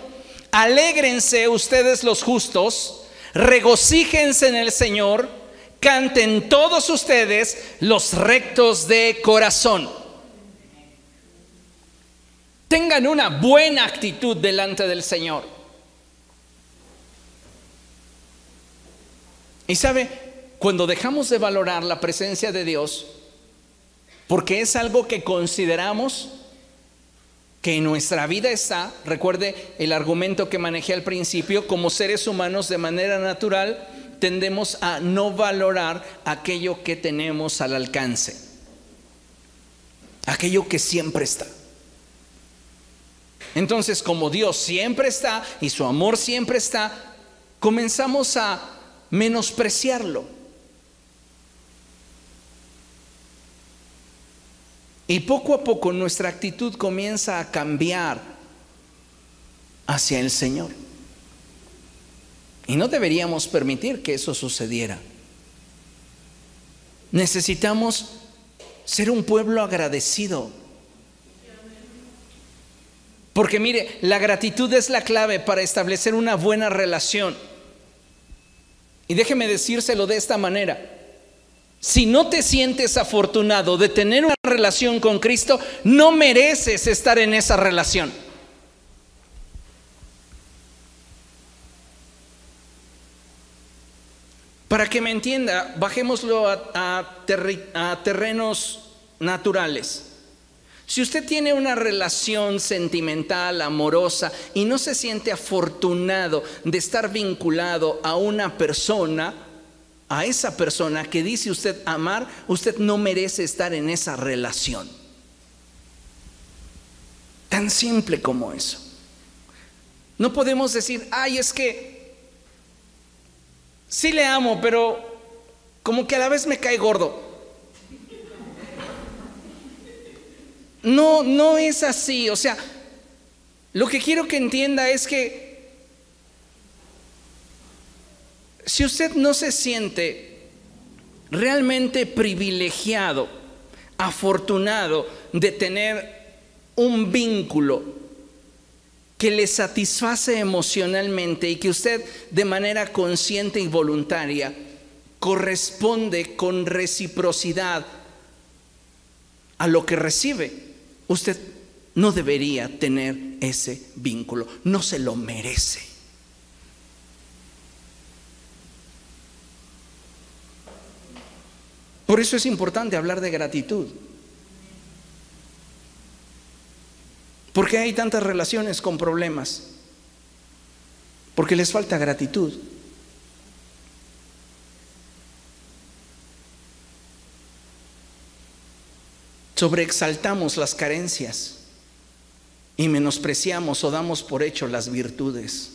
Alégrense ustedes los justos, regocíjense en el Señor, canten todos ustedes los rectos de corazón. Tengan una buena actitud delante del Señor. Y sabe, cuando dejamos de valorar la presencia de Dios, porque es algo que consideramos que en nuestra vida está, recuerde el argumento que manejé al principio, como seres humanos de manera natural tendemos a no valorar aquello que tenemos al alcance, aquello que siempre está. Entonces, como Dios siempre está y su amor siempre está, comenzamos a menospreciarlo. Y poco a poco nuestra actitud comienza a cambiar hacia el Señor. Y no deberíamos permitir que eso sucediera. Necesitamos ser un pueblo agradecido. Porque mire, la gratitud es la clave para establecer una buena relación. Y déjeme decírselo de esta manera. Si no te sientes afortunado de tener una relación con Cristo, no mereces estar en esa relación. Para que me entienda, bajémoslo a, terrenos naturales. Si usted tiene una relación sentimental, amorosa, y no se siente afortunado de estar vinculado a una persona, a esa persona que dice usted amar, usted no merece estar en esa relación. Tan simple como eso. No podemos decir, ay, es que sí le amo, pero como que a la vez me cae gordo. No, no es así. O sea, lo que quiero que entienda es que si usted no se siente realmente privilegiado, afortunado de tener un vínculo que le satisface emocionalmente y que usted de manera consciente y voluntaria corresponde con reciprocidad a lo que recibe, usted no debería tener ese vínculo, no se lo merece. Por eso es importante hablar de gratitud. ¿Por qué hay tantas relaciones con problemas? Porque les falta gratitud. Sobreexaltamos las carencias y menospreciamos o damos por hecho las virtudes.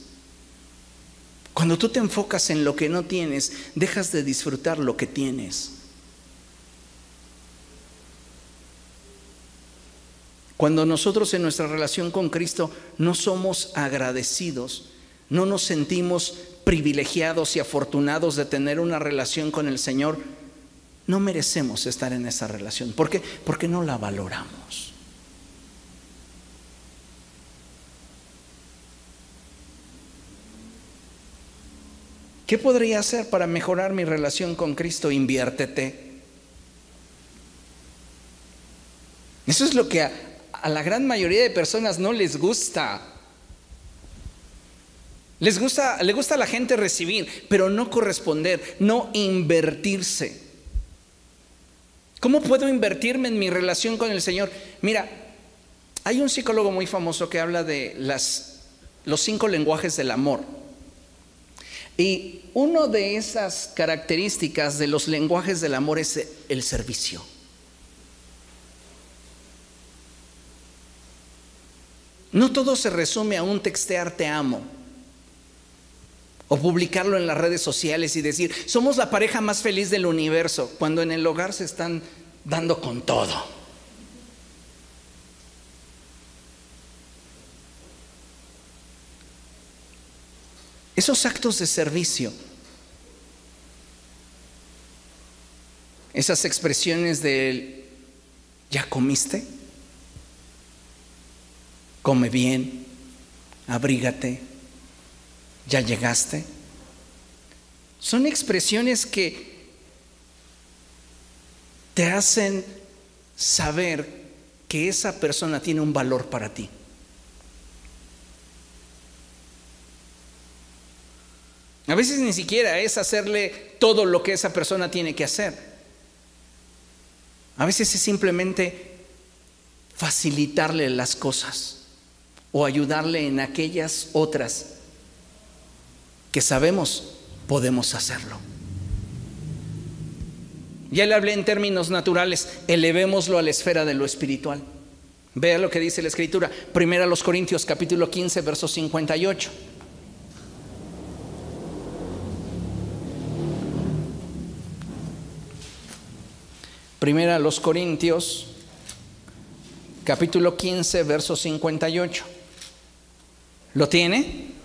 Cuando tú te enfocas en lo que no tienes, dejas de disfrutar lo que tienes. Cuando nosotros en nuestra relación con Cristo no somos agradecidos, no nos sentimos privilegiados y afortunados de tener una relación con el Señor, no merecemos estar en esa relación. ¿Por qué? Porque no la valoramos. ¿Qué podría hacer para mejorar mi relación con Cristo? Inviértete. Eso es lo que a la gran mayoría de personas no les gusta. Les gusta, le gusta a la gente recibir, pero no corresponder, no invertirse. ¿Cómo puedo invertirme en mi relación con el Señor? Mira, hay un psicólogo muy famoso que habla de los cinco lenguajes del amor. Y una de esas características de los lenguajes del amor es el servicio. No todo se resume a un textear te amo. O publicarlo en las redes sociales y decir, somos la pareja más feliz del universo, cuando en el hogar se están dando con todo. Esos actos de servicio, esas expresiones de, ¿ya comiste? Come bien, abrígate, ¿ya llegaste? Son expresiones que te hacen saber que esa persona tiene un valor para ti. A veces ni siquiera es hacerle todo lo que esa persona tiene que hacer. A veces es simplemente facilitarle las cosas o ayudarle en aquellas otras que sabemos podemos hacerlo. Ya le hablé en términos naturales, elevémoslo a la esfera de lo espiritual. Vea lo que dice la escritura, primero a los Corintios capítulo 15, verso 58. Primera los Corintios, capítulo 15, verso 58. ¿Lo tiene?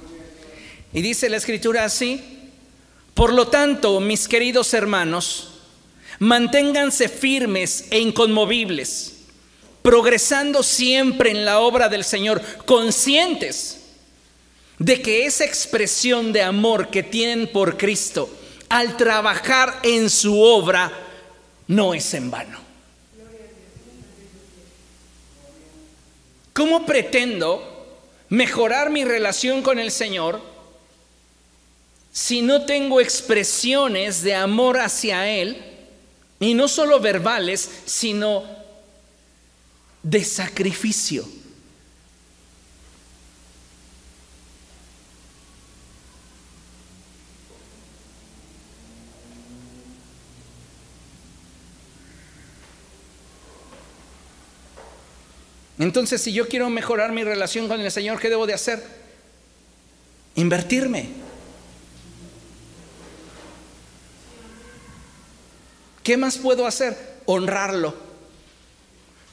Y dice la escritura así, por lo tanto, mis queridos hermanos, manténganse firmes e inconmovibles, progresando siempre en la obra del Señor, conscientes de que esa expresión de amor que tienen por Cristo, al trabajar en su obra, no es en vano. ¿Cómo pretendo mejorar mi relación con el Señor si no tengo expresiones de amor hacia Él, y no solo verbales, sino de sacrificio? Entonces, si yo quiero mejorar mi relación con el Señor, ¿qué debo de hacer? Invertirme. ¿Qué más puedo hacer? Honrarlo.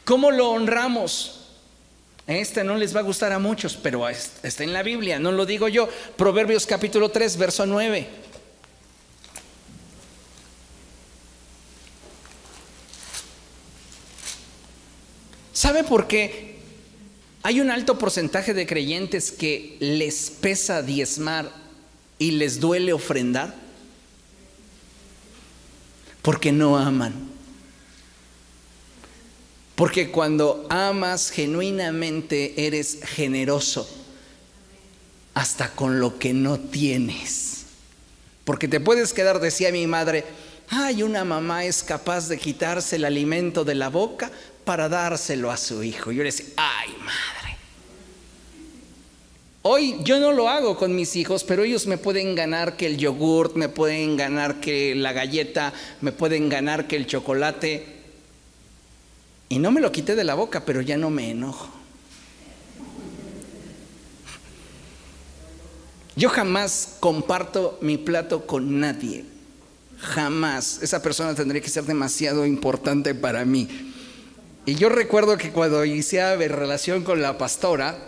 ¿Cómo lo honramos? Este no les va a gustar a muchos, pero está en la Biblia, no lo digo yo. Proverbios capítulo 3, verso 9. ¿Sabe por qué hay un alto porcentaje de creyentes que les pesa diezmar y les duele ofrendar? Porque no aman. Porque cuando amas genuinamente eres generoso hasta con lo que no tienes. Porque te puedes quedar, decía mi madre, ay, una mamá es capaz de quitarse el alimento de la boca para dárselo a su hijo. Yo le decía, madre. Hoy yo no lo hago con mis hijos, pero ellos me pueden ganar que el yogurt, me pueden ganar que la galleta, me pueden ganar que el chocolate. Y no me lo quité de la boca, pero ya no me enojo. Yo jamás comparto mi plato con nadie. Jamás. Esa persona tendría que ser demasiado importante para mí. Y yo recuerdo que cuando iniciaba relación con la pastora,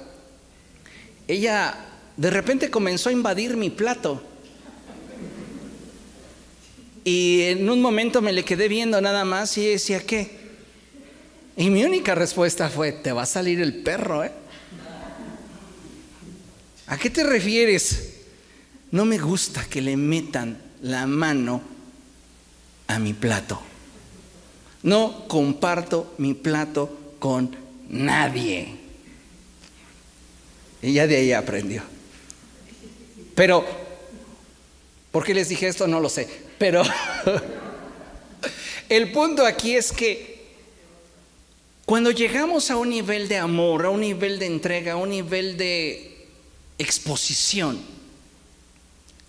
ella de repente comenzó a invadir mi plato. Y en un momento me le quedé viendo nada más y decía, ¿qué? Y mi única respuesta fue, te va a salir el perro, ¿eh? ¿A qué te refieres? No me gusta que le metan la mano a mi plato. No comparto mi plato con nadie. Y ya de ahí aprendió. Pero, ¿por qué les dije esto? No lo sé. Pero el punto aquí es que cuando llegamos a un nivel de amor, a un nivel de entrega, a un nivel de exposición,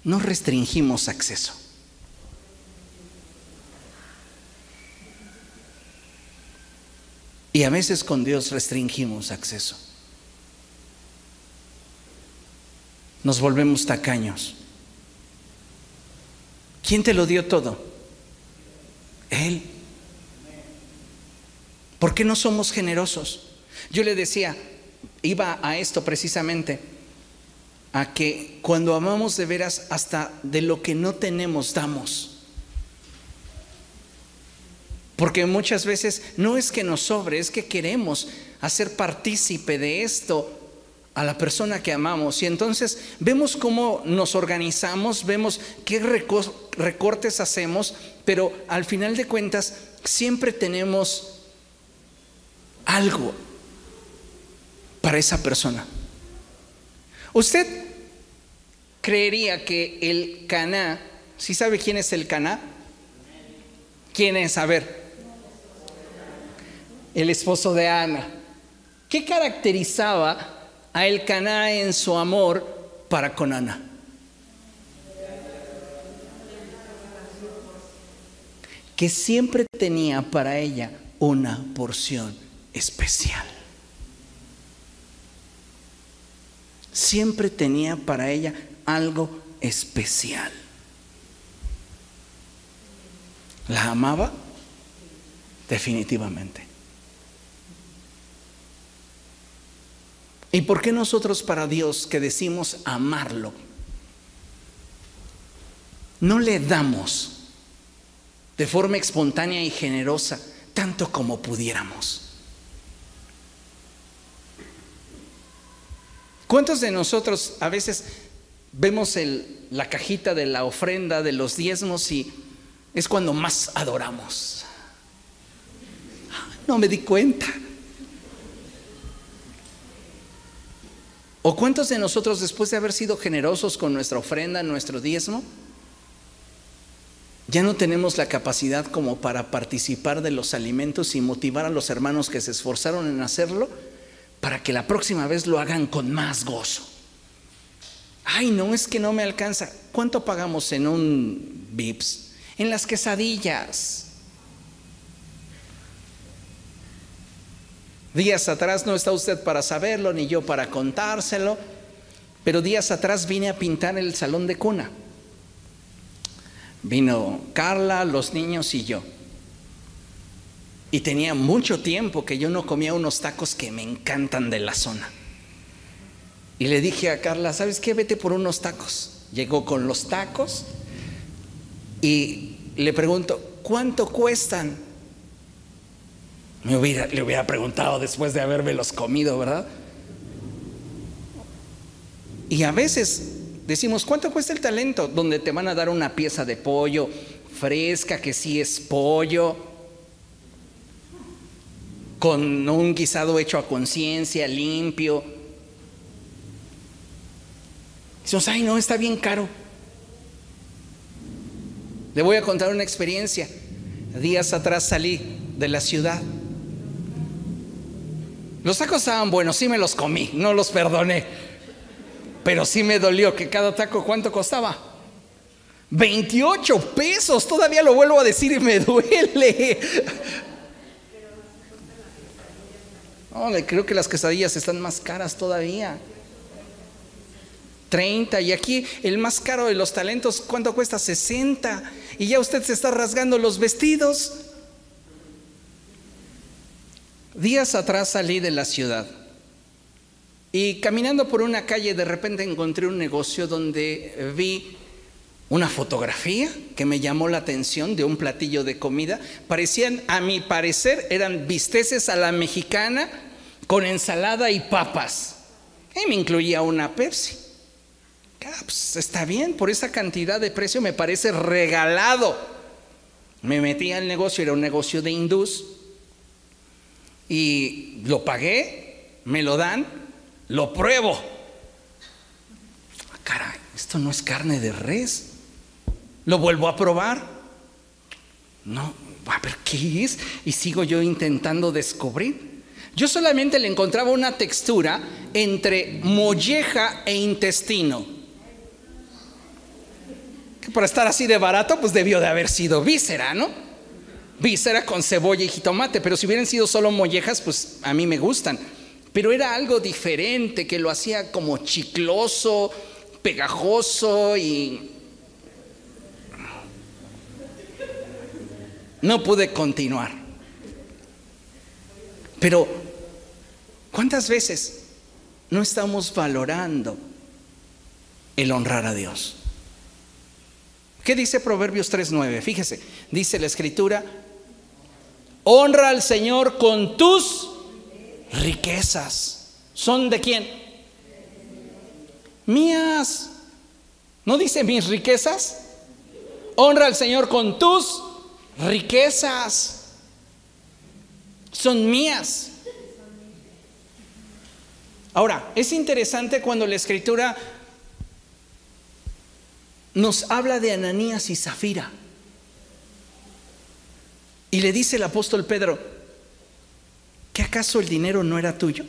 no restringimos acceso. Y a veces con Dios restringimos acceso. Nos volvemos tacaños. ¿Quién te lo dio todo? Él. ¿Por qué no somos generosos? Yo le decía, iba a esto precisamente, a que cuando amamos de veras, hasta de lo que no tenemos damos. Porque muchas veces no es que nos sobre, es que queremos hacer partícipe de esto a la persona que amamos. Y entonces vemos cómo nos organizamos, vemos qué recortes hacemos, pero al final de cuentas siempre tenemos algo para esa persona. ¿Usted creería que el Caná, si sabe quién es el Caná? ¿Quién es? A ver. El esposo de Ana. ¿Qué caracterizaba a el Caná en su amor para con Ana? Que siempre tenía para ella una porción especial. siempre tenía para ella algo especial. ¿La amaba? Definitivamente. ¿Y por qué nosotros para Dios que decimos amarlo, no le damos de forma espontánea y generosa tanto como pudiéramos? ¿Cuántos de nosotros a veces vemos la cajita de la ofrenda de los diezmos y es cuando más adoramos? No me di cuenta. ¿O cuántos de nosotros después de haber sido generosos con nuestra ofrenda, nuestro diezmo, ya no tenemos la capacidad como para participar de los alimentos y motivar a los hermanos que se esforzaron en hacerlo? para que la próxima vez lo hagan con más gozo. Ay, no, es que no me alcanza. ¿Cuánto pagamos en un VIPS? En las quesadillas. Días atrás no está usted para saberlo, ni yo para contárselo, pero días atrás vine a pintar el salón de cuna. Vino Carla, los niños y yo. Y tenía mucho tiempo que yo no comía unos tacos que me encantan de la zona. Y le dije a Carla, ¿sabes qué? Vete por unos tacos. Llegó con los tacos y le pregunto, ¿cuánto cuestan? Me hubiera, le hubiera preguntado después de haberme los comido, ¿verdad? Y a veces decimos, ¿cuánto cuesta el talento? Donde te van a dar una pieza de pollo fresca, que sí es pollo, con un guisado hecho a conciencia, limpio. Decimos, ay, no, está bien caro. Le voy a contar una experiencia. Días atrás salí de la ciudad. Los tacos estaban buenos, sí me los comí, no los perdoné. Pero sí me dolió que cada taco, ¿cuánto costaba? 28 pesos, todavía lo vuelvo a decir y me duele. creo que las quesadillas están más caras todavía. 30 y aquí el más caro de los talentos, ¿cuánto cuesta? 60. Y ya usted se está rasgando los vestidos. Días atrás salí de la ciudad y caminando por una calle de repente encontré un negocio donde vi una fotografía que me llamó la atención de un platillo de comida. Parecían, a mi parecer, eran bisteces a la mexicana con ensalada y papas. Y me incluía una Pepsi. Ah, pues, está bien, por esa cantidad de precio me parece regalado. Me metí al negocio, era un negocio de hindús. Y lo pagué, me lo dan, lo pruebo. Ah, caray, esto no es carne de res. Lo vuelvo a probar. No, a ver qué es. Y sigo yo intentando descubrir. Yo solamente le encontraba una textura entre molleja e intestino. Que para estar así de barato, pues debió de haber sido víscera, ¿no? Víscera con cebolla y jitomate, pero si hubieran sido solo mollejas, pues a mí me gustan. Pero era algo diferente que lo hacía como chicloso, pegajoso y no pude continuar. Pero, ¿cuántas veces no estamos valorando el honrar a Dios? ¿Qué dice Proverbios 3.9? Fíjese, dice la escritura, honra al Señor con tus riquezas. ¿Son de quién? Mías. ¿No dice mis riquezas? Honra al Señor con tus riquezas. Son mías. Ahora, es interesante cuando la escritura nos habla de Ananías y Zafira. Y le dice el apóstol Pedro, ¿que acaso el dinero no era tuyo?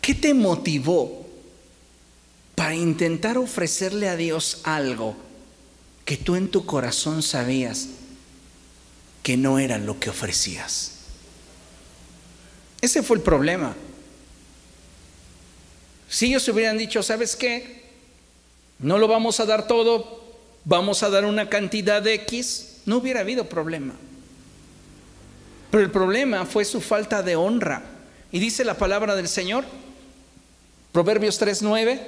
¿Qué te motivó para intentar ofrecerle a Dios algo que tú en tu corazón sabías que no era lo que ofrecías? Ese fue el problema. Si ellos hubieran dicho, ¿sabes qué? No lo vamos a dar todo, vamos a dar una cantidad de X, no hubiera habido problema. Pero el problema fue su falta de honra. Y dice la palabra del Señor, Proverbios 3:9,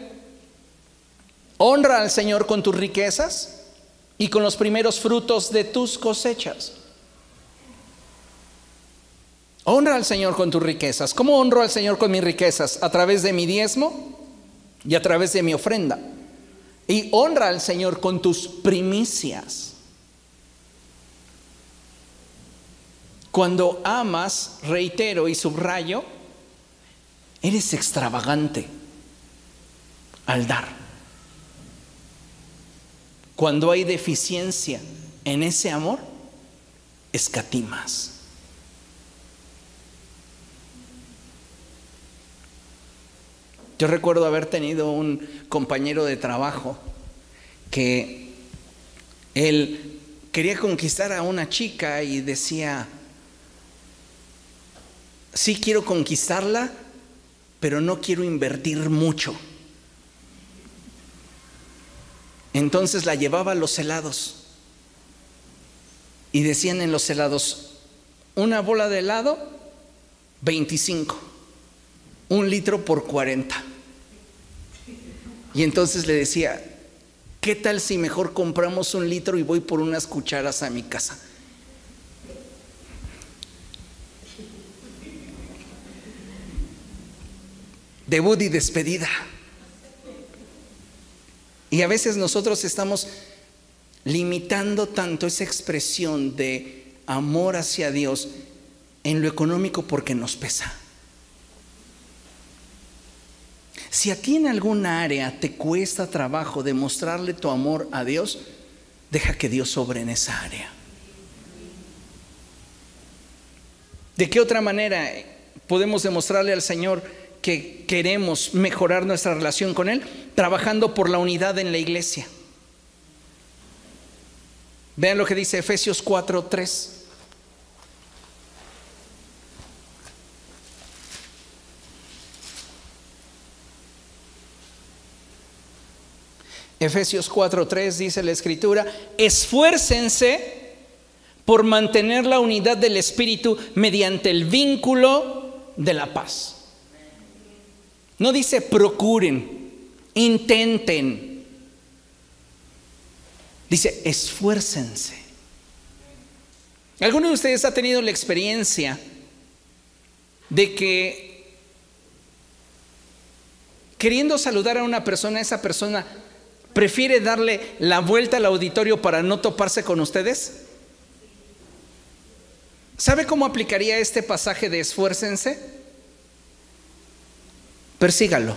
honra al Señor con tus riquezas y con los primeros frutos de tus cosechas. Honra al Señor con tus riquezas. ¿Cómo honro al Señor con mis riquezas? A través de mi diezmo y a través de mi ofrenda. Y honra al Señor con tus primicias. Cuando amas, reitero y subrayo, eres extravagante al dar. Cuando hay deficiencia en ese amor, escatimas. Yo recuerdo haber tenido un compañero de trabajo que él quería conquistar a una chica y decía, sí quiero conquistarla, pero no quiero invertir mucho. Entonces la llevaba a los helados y decían en los helados, una bola de helado, 25 un litro por 40. Y entonces le decía, ¿qué tal si mejor compramos un litro y voy por unas cucharas a mi casa? Debut y despedida. Y a veces nosotros estamos limitando tanto esa expresión de amor hacia Dios en lo económico porque nos pesa. Si a ti en alguna área te cuesta trabajo demostrarle tu amor a Dios, deja que Dios sobre en esa área. ¿De qué otra manera podemos demostrarle al Señor que queremos mejorar nuestra relación con Él? Trabajando por la unidad en la iglesia. Vean lo que dice Efesios 4:3. Efesios 4:3 dice la escritura, esfuércense por mantener la unidad del Espíritu mediante el vínculo de la paz. No dice procuren, intenten. Dice esfuércense. ¿Alguno de ustedes ha tenido la experiencia de que queriendo saludar a una persona, esa persona prefiere darle la vuelta al auditorio para no toparse con ustedes? ¿Sabe cómo aplicaría este pasaje de esfuércense? Persígalo.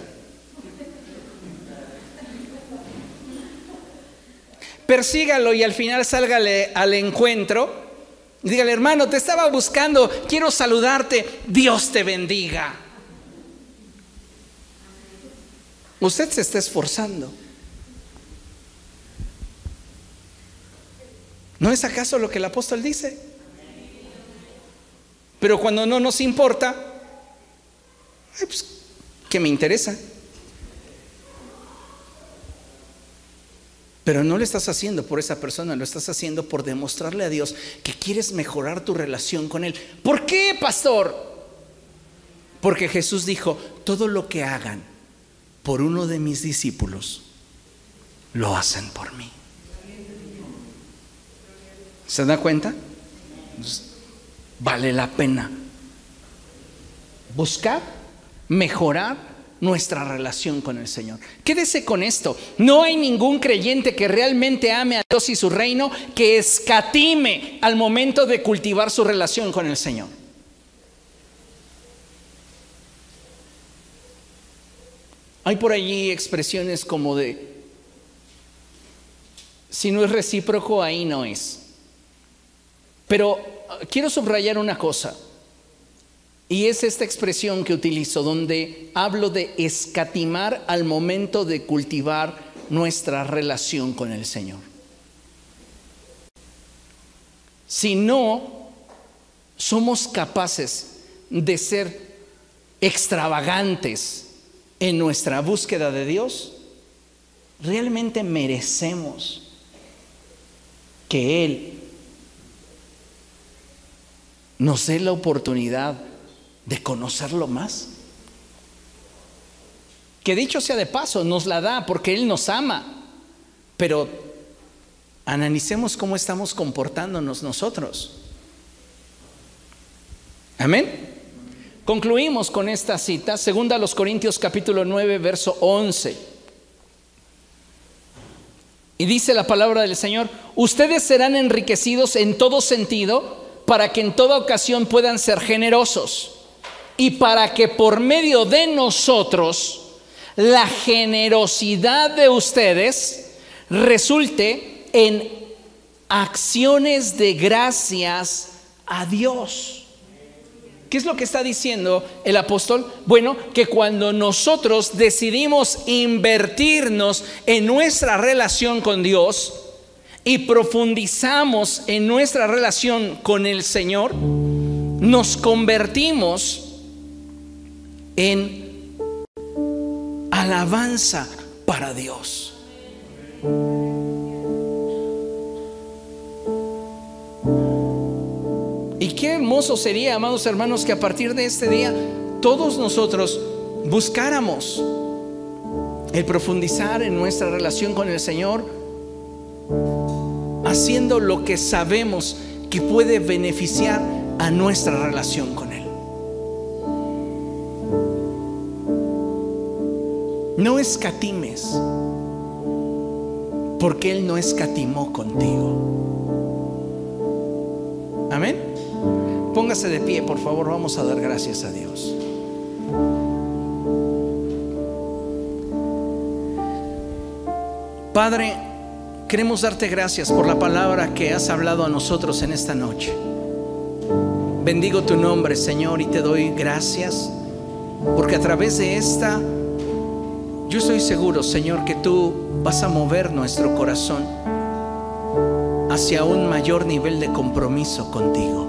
Persígalo y al final sálgale al encuentro. Dígale, hermano, te estaba buscando, quiero saludarte, Dios te bendiga. Usted se está esforzando. ¿No es acaso lo que el apóstol dice? Pero cuando no nos importa, pues, ¿qué me interesa? Pero no lo estás haciendo por esa persona, lo estás haciendo por demostrarle a Dios que quieres mejorar tu relación con Él. ¿Por qué, pastor? Porque Jesús dijo, todo lo que hagan por uno de mis discípulos, lo hacen por mí. ¿Se da cuenta? Vale la pena buscar, mejorar nuestra relación con el Señor. Quédese con esto. No hay ningún creyente que realmente ame a Dios y su reino que escatime al momento de cultivar su relación con el Señor. Hay por allí expresiones como de, si no es recíproco, ahí no es. Pero ah, quiero subrayar una cosa. Y es esta expresión que utilizo donde hablo de escatimar al momento de cultivar nuestra relación con el Señor. Si no somos capaces de ser extravagantes en nuestra búsqueda de Dios, realmente merecemos que Él nos dé la oportunidad de conocerlo más. Que dicho sea de paso, nos la da porque Él nos ama. Pero analicemos cómo estamos comportándonos nosotros. Amén. Concluimos con esta cita, segunda los Corintios capítulo 9, verso 11. Y dice la palabra del Señor, ustedes serán enriquecidos en todo sentido para que en toda ocasión puedan ser generosos y para que por medio de nosotros la generosidad de ustedes resulte en acciones de gracias a Dios. ¿Qué es lo que está diciendo el apóstol? Bueno, que cuando nosotros decidimos invertirnos en nuestra relación con Dios y profundizamos en nuestra relación con el Señor, nos convertimos en alabanza para Dios. Y qué hermoso sería, amados hermanos, que a partir de este día todos nosotros buscáramos el profundizar en nuestra relación con el Señor, haciendo lo que sabemos que puede beneficiar a nuestra relación con Él. No escatimes, porque Él no escatimó contigo. Amén. Póngase de pie, por favor, vamos a dar gracias a Dios. Padre, queremos darte gracias por la palabra que has hablado a nosotros en esta noche. Bendigo tu nombre, Señor, y te doy gracias porque a través de esta yo estoy seguro, Señor, que tú vas a mover nuestro corazón hacia un mayor nivel de compromiso contigo.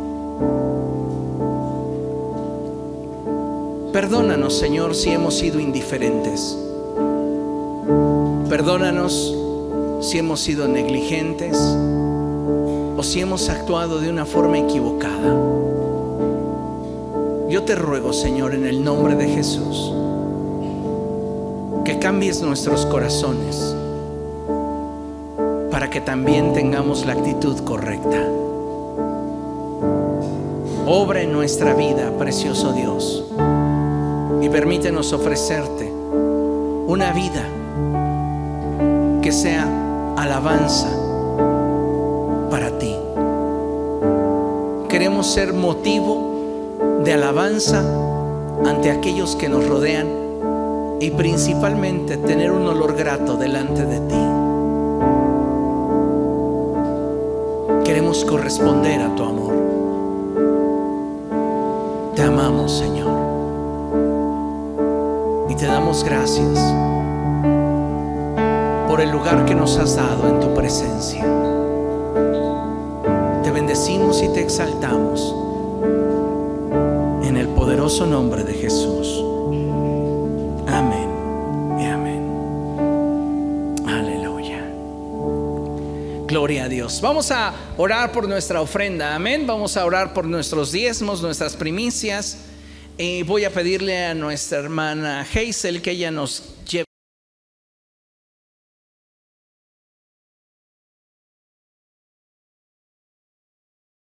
Perdónanos, Señor, si hemos sido indiferentes. Perdónanos si hemos sido negligentes o si hemos actuado de una forma equivocada. Yo te ruego, Señor, en el nombre de Jesús que cambies nuestros corazones para que también tengamos la actitud correcta. Obra en nuestra vida, precioso Dios, y permítenos ofrecerte una vida que sea alabanza para ti. Queremos ser motivo de alabanza ante aquellos que nos rodean y principalmente tener un olor grato delante de ti. Queremos corresponder a tu amor. Te amamos, Señor. Y te damos gracias por el lugar que nos has dado en tu presencia. Te bendecimos y te exaltamos en el poderoso nombre de Jesús. Amén y amén. Aleluya. Gloria a Dios. Vamos a orar por nuestra ofrenda. Amén. Vamos a orar por nuestros diezmos, nuestras primicias. Y voy a pedirle a nuestra hermana Hazel que ella nos.